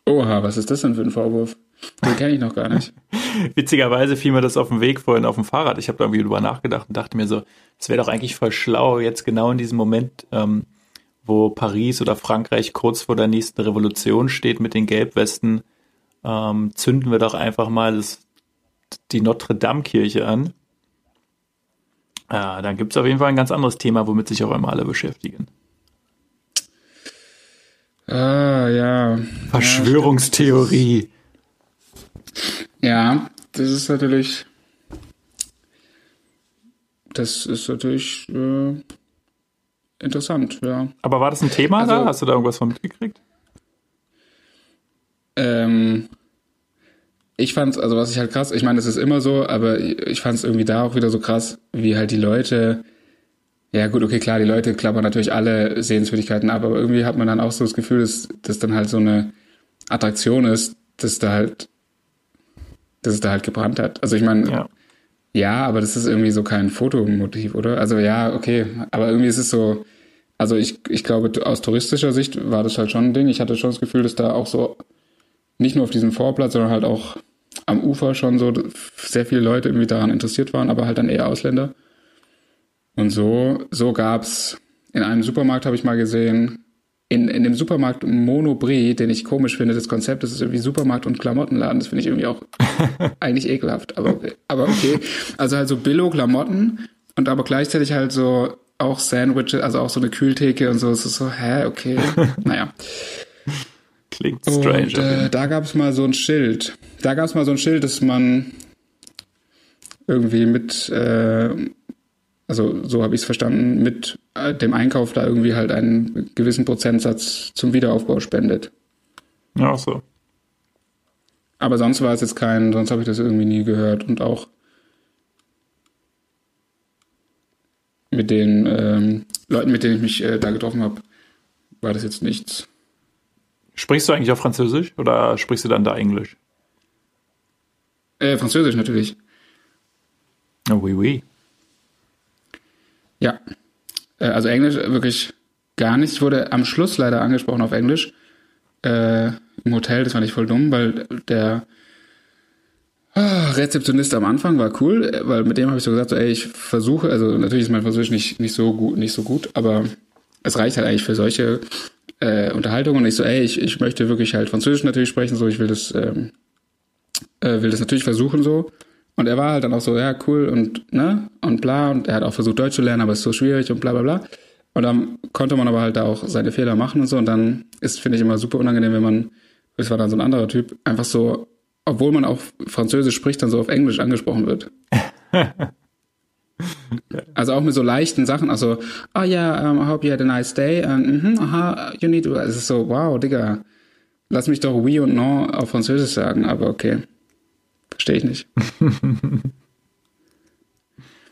Oha, was ist das denn für ein Vorwurf? Den kenne ich noch gar nicht. Witzigerweise fiel mir das auf dem Weg vorhin auf dem Fahrrad. Ich habe da irgendwie drüber nachgedacht und dachte mir so, es wäre doch eigentlich voll schlau, jetzt genau in diesem Moment, ähm, wo Paris oder Frankreich kurz vor der nächsten Revolution steht mit den Gelbwesten, ähm, zünden wir doch einfach mal das, die Notre-Dame-Kirche an. Ja, dann gibt es auf jeden Fall ein ganz anderes Thema, womit sich auch immer alle beschäftigen. Ah, ja. Verschwörungstheorie. Ja, das ist natürlich. Das ist natürlich äh, interessant, ja. Aber war das ein Thema Also- da? Hast du da irgendwas von mitgekriegt? Ähm, ich fand's, also was ich halt krass, ich meine, das ist immer so, aber ich fand's irgendwie da auch wieder so krass, wie halt die Leute, ja gut, okay, klar, die Leute klappern natürlich alle Sehenswürdigkeiten ab, aber irgendwie hat man dann auch so das Gefühl, dass das dann halt so eine Attraktion ist, dass da halt, dass es da halt gebrannt hat. Also ich meine, Ja. ja, aber das ist irgendwie so kein Fotomotiv, oder? Also ja, okay, aber irgendwie ist es so, also ich, ich glaube, aus touristischer Sicht war das halt schon ein Ding. Ich hatte schon das Gefühl, dass da auch so, nicht nur auf diesem Vorplatz, sondern halt auch am Ufer schon so sehr viele Leute irgendwie daran interessiert waren, aber halt dann eher Ausländer. Und so, so gab's in einem Supermarkt, habe ich mal gesehen, in, in dem Supermarkt Monobri, den ich komisch finde, das Konzept, das ist irgendwie Supermarkt und Klamottenladen, das finde ich irgendwie auch eigentlich ekelhaft, aber, aber okay. Also halt so Billo-Klamotten und aber gleichzeitig halt so auch Sandwiches, also auch so eine Kühltheke und so. Es ist so, hä, okay. naja. Klingt strange. Und äh, da gab es mal so ein Schild. Da gab es mal so ein Schild, dass man irgendwie mit, äh, also so habe ich es verstanden, mit äh, dem Einkauf da irgendwie halt einen gewissen Prozentsatz zum Wiederaufbau spendet. ja, so. Aber sonst war es jetzt kein, sonst habe ich das irgendwie nie gehört und auch mit den ähm, Leuten, mit denen ich mich äh, da getroffen habe, war das jetzt nichts. Sprichst du eigentlich auch Französisch oder sprichst du dann da Englisch? Äh, Französisch natürlich. Oh, oui, oui. Ja. Äh, also Englisch wirklich gar nicht. Ich wurde am Schluss leider angesprochen auf Englisch. Äh, Im Hotel, das fand ich voll dumm, weil der ah, Rezeptionist am Anfang war cool, äh, weil mit dem habe ich so gesagt, so, ey, ich versuche, also natürlich ist mein Französisch nicht, nicht so gut, nicht so gut, aber es reicht halt eigentlich für solche äh, Unterhaltungen. Und ich so, ey, ich, ich möchte wirklich halt Französisch natürlich sprechen, so, ich will das, ähm, äh, will das natürlich versuchen so. Und er war halt dann auch so, ja, cool und, ne, und bla. Und er hat auch versucht, Deutsch zu lernen, aber es ist so schwierig und bla, bla, bla. Und dann konnte man aber halt da auch seine Fehler machen und so. Und dann ist, finde ich, immer super unangenehm, wenn man, es war dann so ein anderer Typ, einfach so, obwohl man auch Französisch spricht, dann so auf Englisch angesprochen wird. Also auch mit so leichten Sachen, also, oh ja, um, I hope you had a nice day, and, mhm, aha, you need to, es ist so, wow, Digga, lass mich doch oui und non auf Französisch sagen, aber okay. Verstehe ich nicht.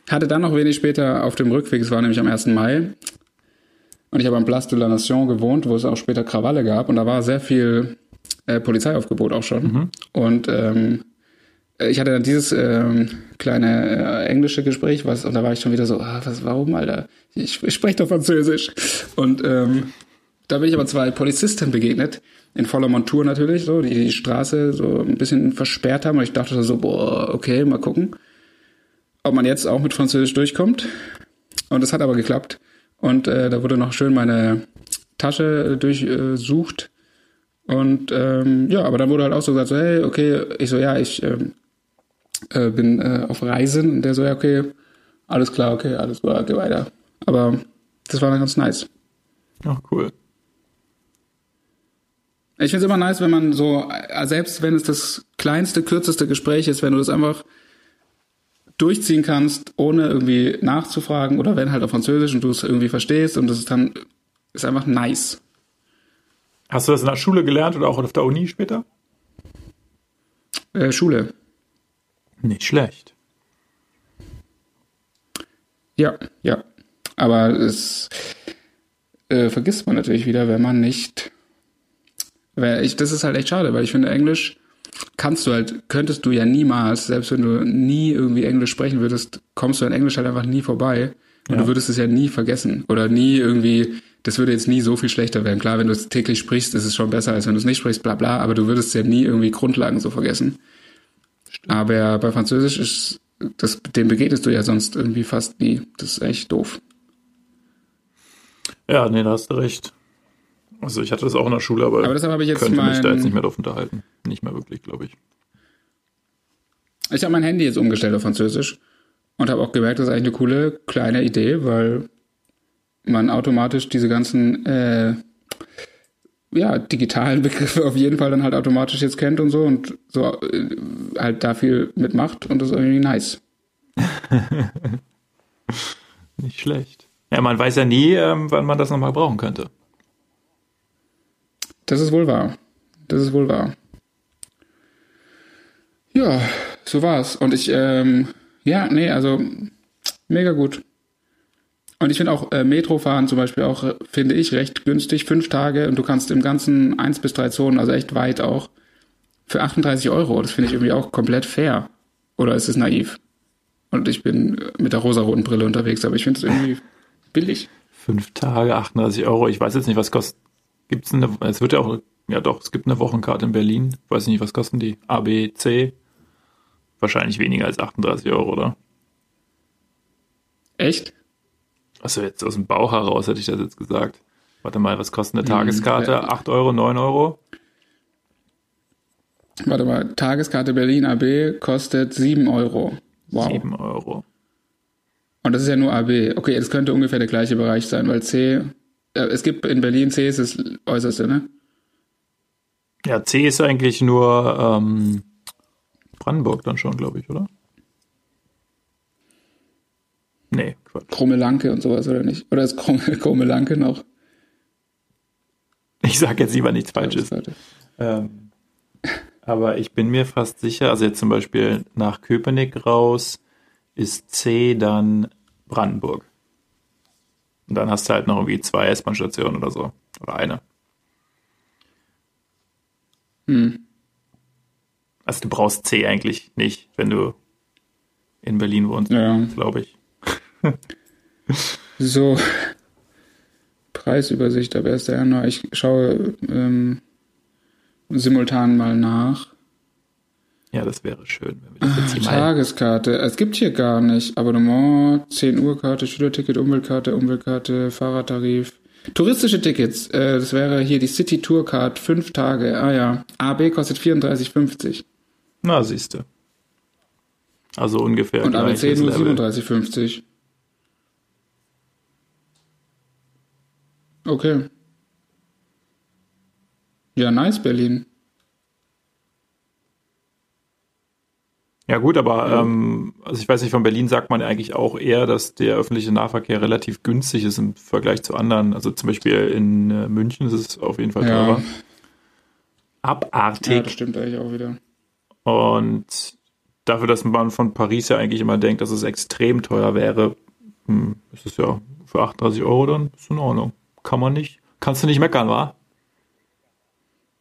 Hatte dann noch wenig später auf dem Rückweg, es war nämlich am 1. Mai, und ich habe am Place de la Nation gewohnt, wo es auch später Krawalle gab, und da war sehr viel äh, Polizeiaufgebot auch schon. Und ähm, ich hatte dann dieses ähm, kleine äh, englische Gespräch, was, und da war ich schon wieder so, ah, was, warum, Alter? Ich, ich spreche doch Französisch. Und ähm, da bin ich aber zwei Polizisten begegnet, in voller Montur natürlich, so, die die Straße so ein bisschen versperrt haben. Und ich dachte so, boah, okay, mal gucken, ob man jetzt auch mit Französisch durchkommt. Und es hat aber geklappt. Und äh, da wurde noch schön meine Tasche durchsucht. Und ähm, ja, aber dann wurde halt auch so gesagt, so, hey, okay, ich so, ja, ich ähm, äh, bin äh, auf Reisen. Und der so, ja, okay, alles klar, okay, alles klar, geh weiter. Aber das war dann ganz nice. Ach, cool. Ich finde es immer nice, wenn man so, äh, selbst wenn es das kleinste, kürzeste Gespräch ist, wenn du das einfach durchziehen kannst, ohne irgendwie nachzufragen oder wenn halt auf Französisch und du es irgendwie verstehst und das ist dann, ist einfach nice. Hast du das in der Schule gelernt oder auch auf der Uni später? Äh, Schule. Nicht schlecht. Ja, ja. Aber es äh, vergisst man natürlich wieder, wenn man nicht. Weil ich, das ist halt echt schade, weil ich finde, Englisch kannst du halt, könntest du ja niemals, selbst wenn du nie irgendwie Englisch sprechen würdest, kommst du an Englisch halt einfach nie vorbei. Und ja. du würdest es ja nie vergessen. Oder nie irgendwie, das würde jetzt nie so viel schlechter werden. Klar, wenn du es täglich sprichst, ist es schon besser, als wenn du es nicht sprichst, bla bla, aber du würdest ja nie irgendwie Grundlagen so vergessen. Stimmt. Aber bei Französisch ist das, dem begegnest du ja sonst irgendwie fast nie. Das ist echt doof. Ja, nee, da hast du recht. Also ich hatte das auch in der Schule, aber, aber deshalb habe ich jetzt könnte mein, mich da jetzt nicht mehr drauf unterhalten. Nicht mehr wirklich, glaube ich. Ich habe mein Handy jetzt umgestellt auf Französisch und habe auch gemerkt, das ist eigentlich eine coole kleine Idee, weil man automatisch diese ganzen äh, ja, digitalen Begriffe auf jeden Fall dann halt automatisch jetzt kennt und so und so äh, halt da viel mitmacht und das ist irgendwie nice. Nicht schlecht. Ja, man weiß ja nie, ähm, wann man das nochmal brauchen könnte. Das ist wohl wahr. Das ist wohl wahr. Ja, so war's. Und ich, ähm, ja, nee, also mega gut. Und ich finde auch äh, Metrofahren zum Beispiel auch, finde ich, recht günstig. Fünf Tage und du kannst im ganzen eins bis drei Zonen, also echt weit auch, für 38 Euro. Das finde ich irgendwie auch komplett fair. Oder ist es naiv? Und ich bin mit der rosaroten Brille unterwegs, aber ich finde es irgendwie billig. Fünf Tage, 38 Euro. Ich weiß jetzt nicht, was kostet. Gibt es eine, es wird ja auch, ja doch, es gibt eine Wochenkarte in Berlin. Ich weiß nicht, was kosten die? A, B, C? Wahrscheinlich weniger als 38 Euro, oder? Echt? Also jetzt aus dem Bauch heraus hätte ich das jetzt gesagt. Warte mal, was kostet eine hm, Tageskarte? 8 Euro, 9 Euro? Warte mal, Tageskarte Berlin AB kostet 7 Euro. Wow. 7 Euro. Und das ist ja nur AB. Okay, das könnte ungefähr der gleiche Bereich sein, weil C, äh, es gibt in Berlin C ist das äußerste, ne? Ja, C ist eigentlich nur ähm, Brandenburg dann schon, glaube ich, oder? Nee, Quatsch. Krummelanke und sowas, oder nicht? Oder ist Krummelanke noch? Ich sage jetzt lieber nichts Falsches. Ähm, aber ich bin mir fast sicher, also jetzt zum Beispiel nach Köpenick raus ist C dann Brandenburg. Und dann hast du halt noch irgendwie zwei S-Bahn-Stationen oder so. Oder eine. Hm. Also du brauchst C eigentlich nicht, wenn du in Berlin wohnst, ja. glaube ich. so. Preisübersicht ab 1. Januar. Ich schaue ähm, simultan mal nach. Ja, das wäre schön. Wenn wir das jetzt hier ah, Tageskarte. Es gibt hier gar nicht. Abonnement, 10 Uhr Karte, Schülerticket, Umweltkarte, Umweltkarte, Fahrradtarif. Touristische Tickets. Äh, das wäre hier die City Tour Card. Fünf Tage. Ah ja. AB kostet 34,50. Na, siehst du. Also ungefähr. Und ABC nur 37,50. Okay. Ja, nice, Berlin. Ja gut, aber ja. Ähm, also ich weiß nicht, von Berlin sagt man eigentlich auch eher, dass der öffentliche Nahverkehr relativ günstig ist im Vergleich zu anderen. Also zum Beispiel in äh, München ist es auf jeden Fall teurer. Ja. Abartig. Ja, das stimmt eigentlich auch wieder. Und dafür, dass man von Paris ja eigentlich immer denkt, dass es extrem teuer wäre, hm, ist es ja für 38 Euro dann ist in Ordnung. Kann man nicht, kannst du nicht meckern, wa?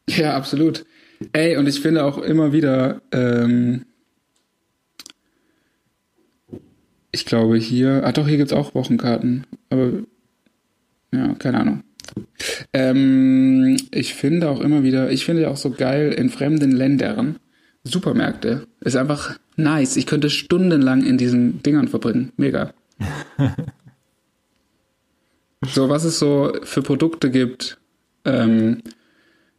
Ja, absolut. Ey, und ich finde auch immer wieder, ähm, Ich glaube hier, ah doch, hier gibt's auch Wochenkarten, aber ja, keine Ahnung. Ähm, ich finde auch immer wieder, ich finde auch so geil in fremden Ländern Supermärkte. Ist einfach nice. Ich könnte stundenlang in diesen Dingern verbringen. Mega. so, was es so für Produkte gibt, ähm,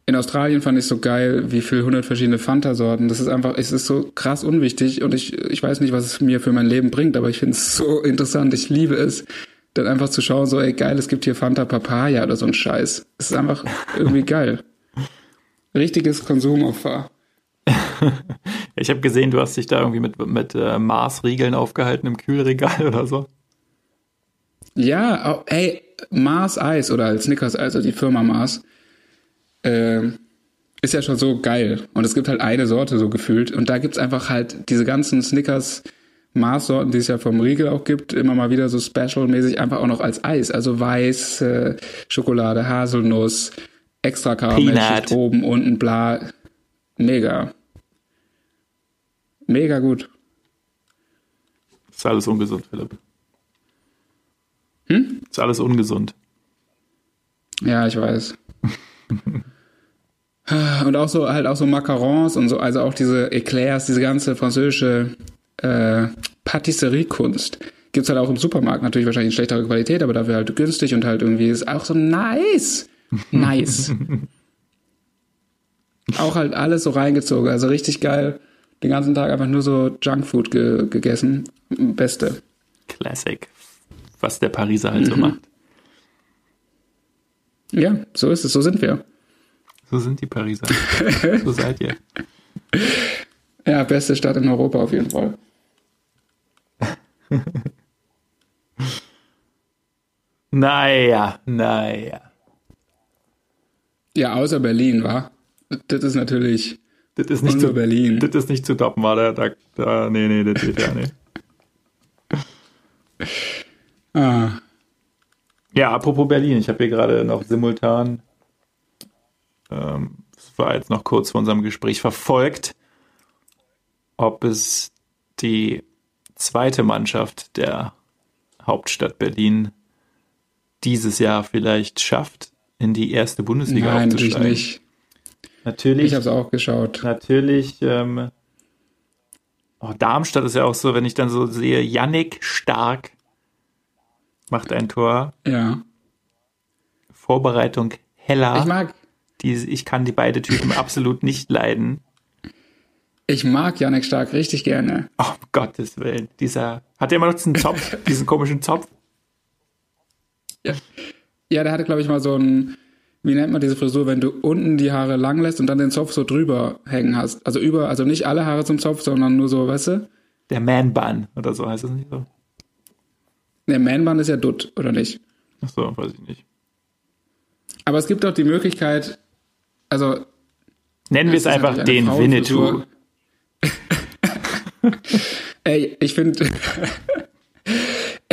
in Australien fand ich so geil, wie viel hundert verschiedene Fanta-Sorten. Das ist einfach, es ist so krass unwichtig und ich, ich weiß nicht, was es mir für mein Leben bringt, aber ich finde es so interessant. Ich liebe es, dann einfach zu schauen, so, ey, geil, es gibt hier Fanta Papaya oder so ein Scheiß. Es ist einfach irgendwie geil. Richtiges Konsumopfer. ich habe gesehen, du hast dich da irgendwie mit, mit äh, Mars-Riegeln aufgehalten im Kühlregal oder so. Ja, oh, ey, Mars Eis oder Snickers, also die Firma Mars äh, ist ja schon so geil. Und es gibt halt eine Sorte so gefühlt. Und da gibt's einfach halt diese ganzen Snickers, Maßsorten, die es ja vom Riegel auch gibt, immer mal wieder so special-mäßig einfach auch noch als Eis. Also weiß, äh, Schokolade, Haselnuss, extra Karamell, Peanut. oben, unten, bla. Mega. Mega gut. Das ist alles ungesund, Philipp. Hm? Ist alles ungesund. Ja, ich weiß. und auch so, halt auch so Macarons und so, also auch diese Eclairs, diese ganze französische äh, Patisserie-Kunst. Gibt's halt auch im Supermarkt, natürlich wahrscheinlich in schlechterer Qualität, aber dafür halt günstig und halt irgendwie ist auch so nice. Nice. auch halt alles so reingezogen, also richtig geil. Den ganzen Tag einfach nur so Junkfood ge gegessen. Beste. Classic. Was der Pariser halt so Mhm. macht. Ja, so ist es, so sind wir. So sind die Pariser. so seid ihr. Ja, beste Stadt in Europa auf jeden Fall. Naja, naja. Ja, außer Berlin, war. Das ist natürlich Das ist nicht zu, Berlin. das ist nicht zu toppen, war der, da, da, nee, nee, das geht ja nicht. Ah, Ja, apropos Berlin, ich habe hier gerade noch simultan, ähm, das war jetzt noch kurz vor unserem Gespräch verfolgt, ob es die zweite Mannschaft der Hauptstadt Berlin dieses Jahr vielleicht schafft, in die erste Bundesliga nein, natürlich aufzusteigen. nicht. Natürlich, Ich habe es auch geschaut. natürlich, ähm, oh, Darmstadt ist ja auch so, wenn ich dann so sehe, Yannick Stark macht ein Tor, Ja. Vorbereitung heller. Ich mag, Die, ich kann die beide Typen absolut nicht leiden. ich mag Janek Stark richtig gerne. Oh, um Gottes Willen. Dieser, hat der immer noch diesen Zopf, diesen komischen Zopf? Ja, ja der hatte, glaube ich, mal so ein, wie nennt man diese Frisur, wenn du unten die Haare lang lässt und dann den Zopf so drüber hängen hast. Also über, also nicht alle Haare zum Zopf, sondern nur so, weißt du? Der Man-Bun oder so heißt das nicht so? Der Man-Bun ist ja Dutt, oder nicht? Ach so, weiß ich nicht. Aber es gibt auch die Möglichkeit, also Nennen wir es einfach den Winnetou. Ey, ich finde.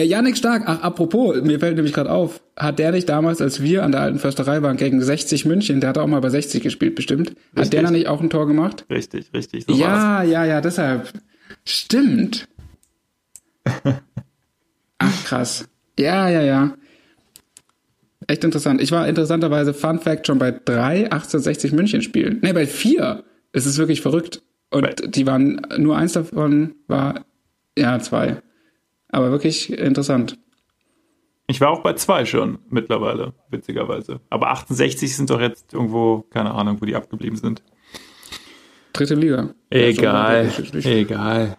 Janik Stark, ach, apropos, mir fällt nämlich gerade auf, hat der nicht damals, als wir an der alten Försterei waren, gegen 60 München, der hat auch mal bei 60 gespielt, bestimmt. Hat Richtig. der da nicht auch ein Tor gemacht? Richtig, richtig. So war's. ja, ja, ja, deshalb. Stimmt. Ach, krass. Ja, ja, ja. Echt interessant. Ich war interessanterweise, Fun Fact, schon bei drei 1860 München Spielen. Nee, bei vier. Es ist wirklich verrückt. Und Bei- die waren, nur eins davon war, ja, zwei. Aber wirklich interessant. Ich war auch bei zwei schon mittlerweile, witzigerweise. Aber 68 sind doch jetzt irgendwo, keine Ahnung, wo die abgeblieben sind. Dritte Liga. Egal, Also, egal.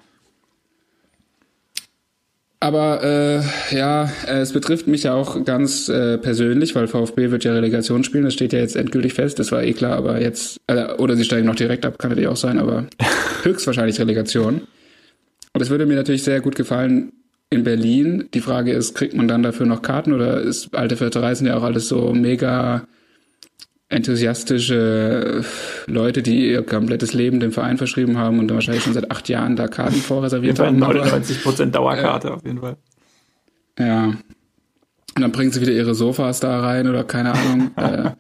Aber äh, ja, es betrifft mich ja auch ganz äh, persönlich, weil VfB wird ja Relegation spielen. Das steht ja jetzt endgültig fest. Das war eh klar, aber jetzt äh, oder sie steigen noch direkt ab, kann natürlich auch sein, aber höchstwahrscheinlich Relegation. Und es würde mir natürlich sehr gut gefallen in Berlin. Die Frage ist, kriegt man dann dafür noch Karten oder ist alte Vierterei sind ja auch alles so mega enthusiastische äh, Leute, die ihr komplettes Leben dem Verein verschrieben haben und dann wahrscheinlich schon seit acht Jahren da Karten vorreserviert haben. aber- 99% Dauerkarte auf jeden Fall. ja. Und dann bringen sie wieder ihre Sofas da rein oder keine Ahnung. äh,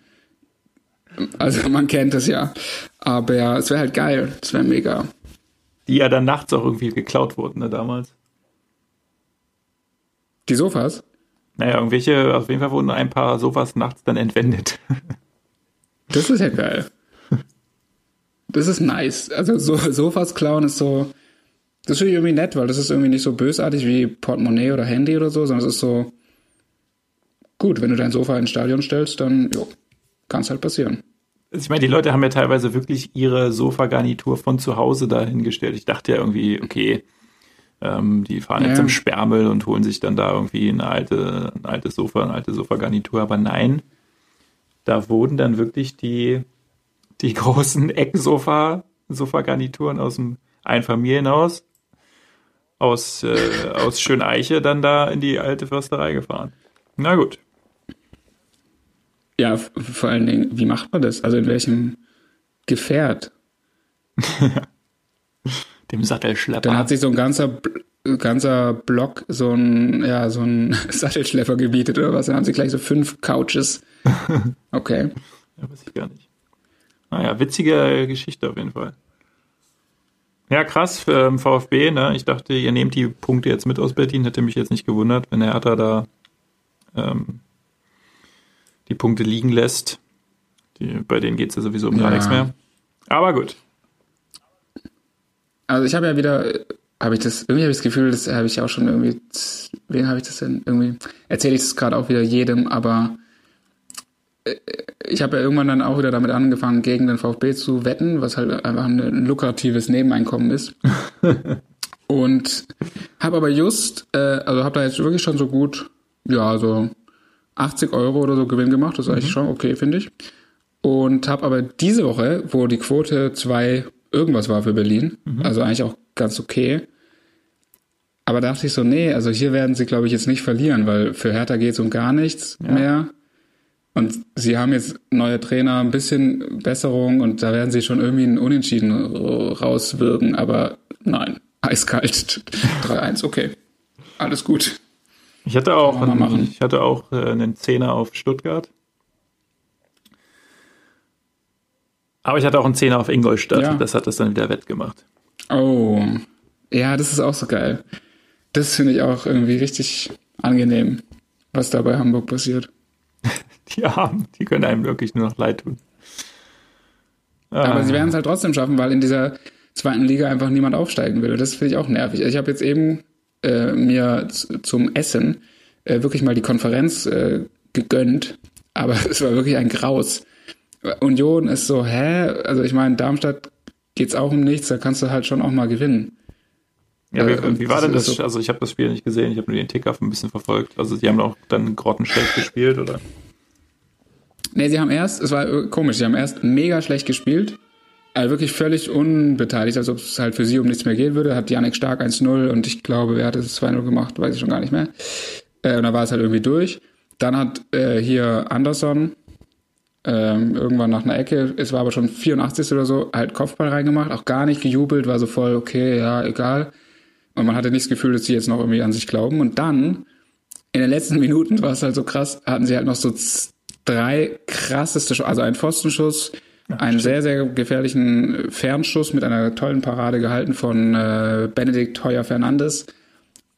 also man kennt es ja. Aber ja, es wäre halt geil. Es wäre mega. Die ja dann nachts auch irgendwie geklaut wurden, ne, damals. Die Sofas? Naja, irgendwelche, auf jeden Fall wurden ein paar Sofas nachts dann entwendet. Das ist ja geil. Das ist nice. Also so Sofas klauen ist so. Das finde ich irgendwie nett, weil das ist irgendwie nicht so bösartig wie Portemonnaie oder Handy oder so, sondern es ist so gut, wenn du dein Sofa ins Stadion stellst, dann kann es halt passieren. Also ich meine, die Leute haben ja teilweise wirklich ihre Sofagarnitur von zu Hause dahingestellt. Ich dachte ja irgendwie, okay, ähm, die fahren jetzt Ja. zum Sperrmüll und holen sich dann da irgendwie eine alte, ein altes Sofa, eine alte Sofagarnitur. Aber nein, da wurden dann wirklich die, die großen Ecksofa, Sofagarnituren aus dem Einfamilienhaus aus, äh, aus Schöneiche dann da in die alte Försterei gefahren. Na gut. Ja, vor allen Dingen, wie macht man das? Also in welchem Gefährt? Dem Sattelschlepper. Dann hat sich so ein ganzer, ganzer Block so ein, ja, so ein Sattelschlepper gebietet oder was. Dann haben sie gleich so fünf Couches. Okay. ja, weiß ich gar nicht. Naja, witzige Geschichte auf jeden Fall. Ja, krass für ähm, VfB, ne? Ich dachte, ihr nehmt die Punkte jetzt mit aus Berlin, hätte mich jetzt nicht gewundert, wenn der Hertha da ähm, die Punkte liegen lässt. Die, bei denen geht es ja sowieso um gar Ja. nichts mehr. Aber gut. Also ich habe ja wieder, habe ich das, irgendwie habe ich das Gefühl, das habe ich auch schon irgendwie, wen habe ich das denn irgendwie, erzähle ich das gerade auch wieder jedem, aber äh, ich habe ja irgendwann dann auch wieder damit angefangen, gegen den VfB zu wetten, was halt einfach ein, lukratives Nebeneinkommen ist. Und habe aber just, äh, also habe da jetzt wirklich schon so gut, ja, so 80 Euro oder so Gewinn gemacht, das ist eigentlich schon okay, finde ich. Und habe aber diese Woche, wo die Quote 2 irgendwas war für Berlin, also eigentlich auch ganz okay, aber dachte ich so, nee, also hier werden sie, glaube ich, jetzt nicht verlieren, weil für Hertha geht es um gar nichts mehr. Und sie haben jetzt neue Trainer, ein bisschen Besserung und da werden sie schon irgendwie einen Unentschieden rauswirken, aber nein, eiskalt 3-1, okay. Alles gut. Ich hatte auch, machen. ich hatte auch äh, einen Zehner auf Stuttgart. Aber ich hatte auch einen Zehner auf Ingolstadt. Ja. Das hat das dann wieder wettgemacht. Oh, ja, das ist auch so geil. Das finde ich auch irgendwie richtig angenehm, was da bei Hamburg passiert. Die Armen, die können einem wirklich nur noch leid tun. Aber Ah, sie werden es halt trotzdem schaffen, weil in dieser zweiten Liga einfach niemand aufsteigen will. Und das finde ich auch nervig. Ich habe jetzt eben äh, mir zum Essen äh, wirklich mal die Konferenz äh, gegönnt, aber es war wirklich ein Graus. Union ist so, hä? Also ich meine, Darmstadt geht's auch um nichts, da kannst du halt schon auch mal gewinnen. ja, wie, äh, wie war denn das so- Also ich habe das Spiel nicht gesehen, ich habe nur den Ticker ein bisschen verfolgt. Also die haben auch dann grottenschlecht gespielt, oder? Nee, sie haben erst, es war komisch, sie haben erst mega schlecht gespielt. Also wirklich völlig unbeteiligt, als ob es halt für sie um nichts mehr gehen würde. Hat Janik Stark 1-0 und ich glaube, wer hat es 2-0 gemacht, weiß ich schon gar nicht mehr. Äh, und dann war es halt irgendwie durch. Dann hat äh, hier Anderson ähm, irgendwann nach einer Ecke, es war aber schon 84. oder so, halt Kopfball reingemacht, auch gar nicht gejubelt, war so voll, okay, ja, egal. Und man hatte nicht das Gefühl, dass sie jetzt noch irgendwie an sich glauben. Und dann, in den letzten Minuten war es halt so krass, hatten sie halt noch so drei krasseste, Schu- also einen Pfostenschuss, einen sehr, sehr gefährlichen Fernschuss mit einer tollen Parade gehalten von äh, Benedikt Heuer Fernandes.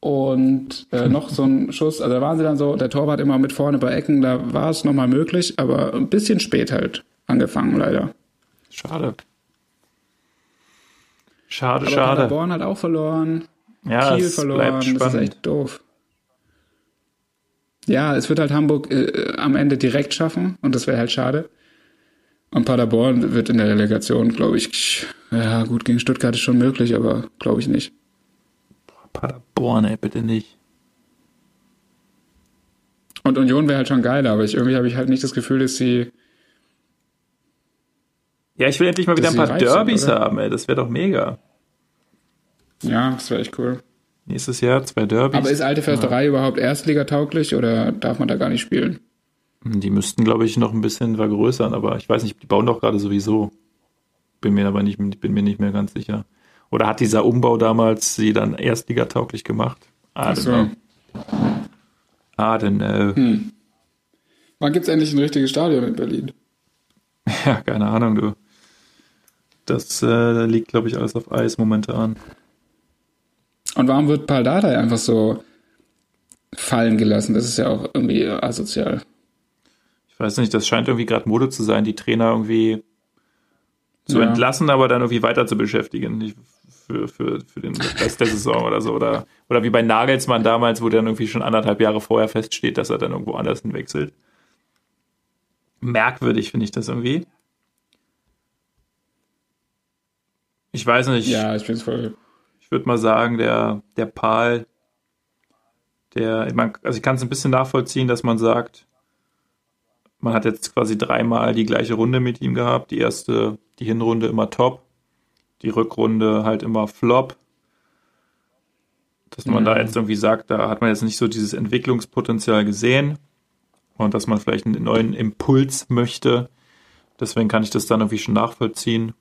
Und äh, noch so ein Schuss, also da waren sie dann so, der Torwart immer mit vorne bei Ecken, da war es nochmal möglich, aber ein bisschen spät halt angefangen leider. Schade. Schade, Aber schade. Paderborn hat auch verloren. Ja, Kiel es verloren. Das ist spannend. echt doof. Ja, es wird halt Hamburg äh, am Ende direkt schaffen und das wäre halt schade. Und Paderborn wird in der Relegation, glaube ich, ja gut, gegen Stuttgart ist schon möglich, aber glaube ich nicht. Paderborn, ey, bitte nicht. Und Union wäre halt schon geiler, aber ich, irgendwie habe ich halt nicht das Gefühl, dass sie. Ja, ich will endlich mal wieder ein paar sind, Derbys oder? haben, ey. Das wäre doch mega. Ja, das wäre echt cool. Nächstes Jahr zwei Derbys. Aber ist alte Försterei überhaupt Erstligatauglich oder darf man da gar nicht spielen? Die müssten, glaube ich, noch ein bisschen vergrößern, aber ich weiß nicht, die bauen doch gerade sowieso. Bin mir aber nicht, bin mir nicht mehr ganz sicher. Oder hat dieser Umbau damals sie dann erstligatauglich gemacht? I so. know. Hm. Wann gibt's endlich ein richtiges Stadion in Berlin? Ja, keine Ahnung, du. Das äh, liegt, glaube ich, alles auf Eis momentan. Und warum wird Paul Dardai einfach so fallen gelassen? Das ist ja auch irgendwie asozial. Ich weiß nicht, das scheint irgendwie gerade Mode zu sein, die Trainer irgendwie zu Ja. entlassen, aber dann irgendwie weiter zu beschäftigen. Nicht für, für, für den Rest der Saison oder so. Oder, oder wie bei Nagelsmann damals, wo dann irgendwie schon anderthalb Jahre vorher feststeht, dass er dann irgendwo anders hinwechselt. Merkwürdig finde ich das irgendwie. Ich weiß nicht, Ja, ich bin's voll. ich würde mal sagen, der, der Pal, der, also ich kann es ein bisschen nachvollziehen, dass man sagt, man hat jetzt quasi dreimal die gleiche Runde mit ihm gehabt. Die erste, die Hinrunde immer top, die Rückrunde halt immer flop. Dass man Mhm. da jetzt irgendwie sagt, da hat man jetzt nicht so dieses Entwicklungspotenzial gesehen und dass man vielleicht einen neuen Impuls möchte. Deswegen kann ich das dann irgendwie schon nachvollziehen.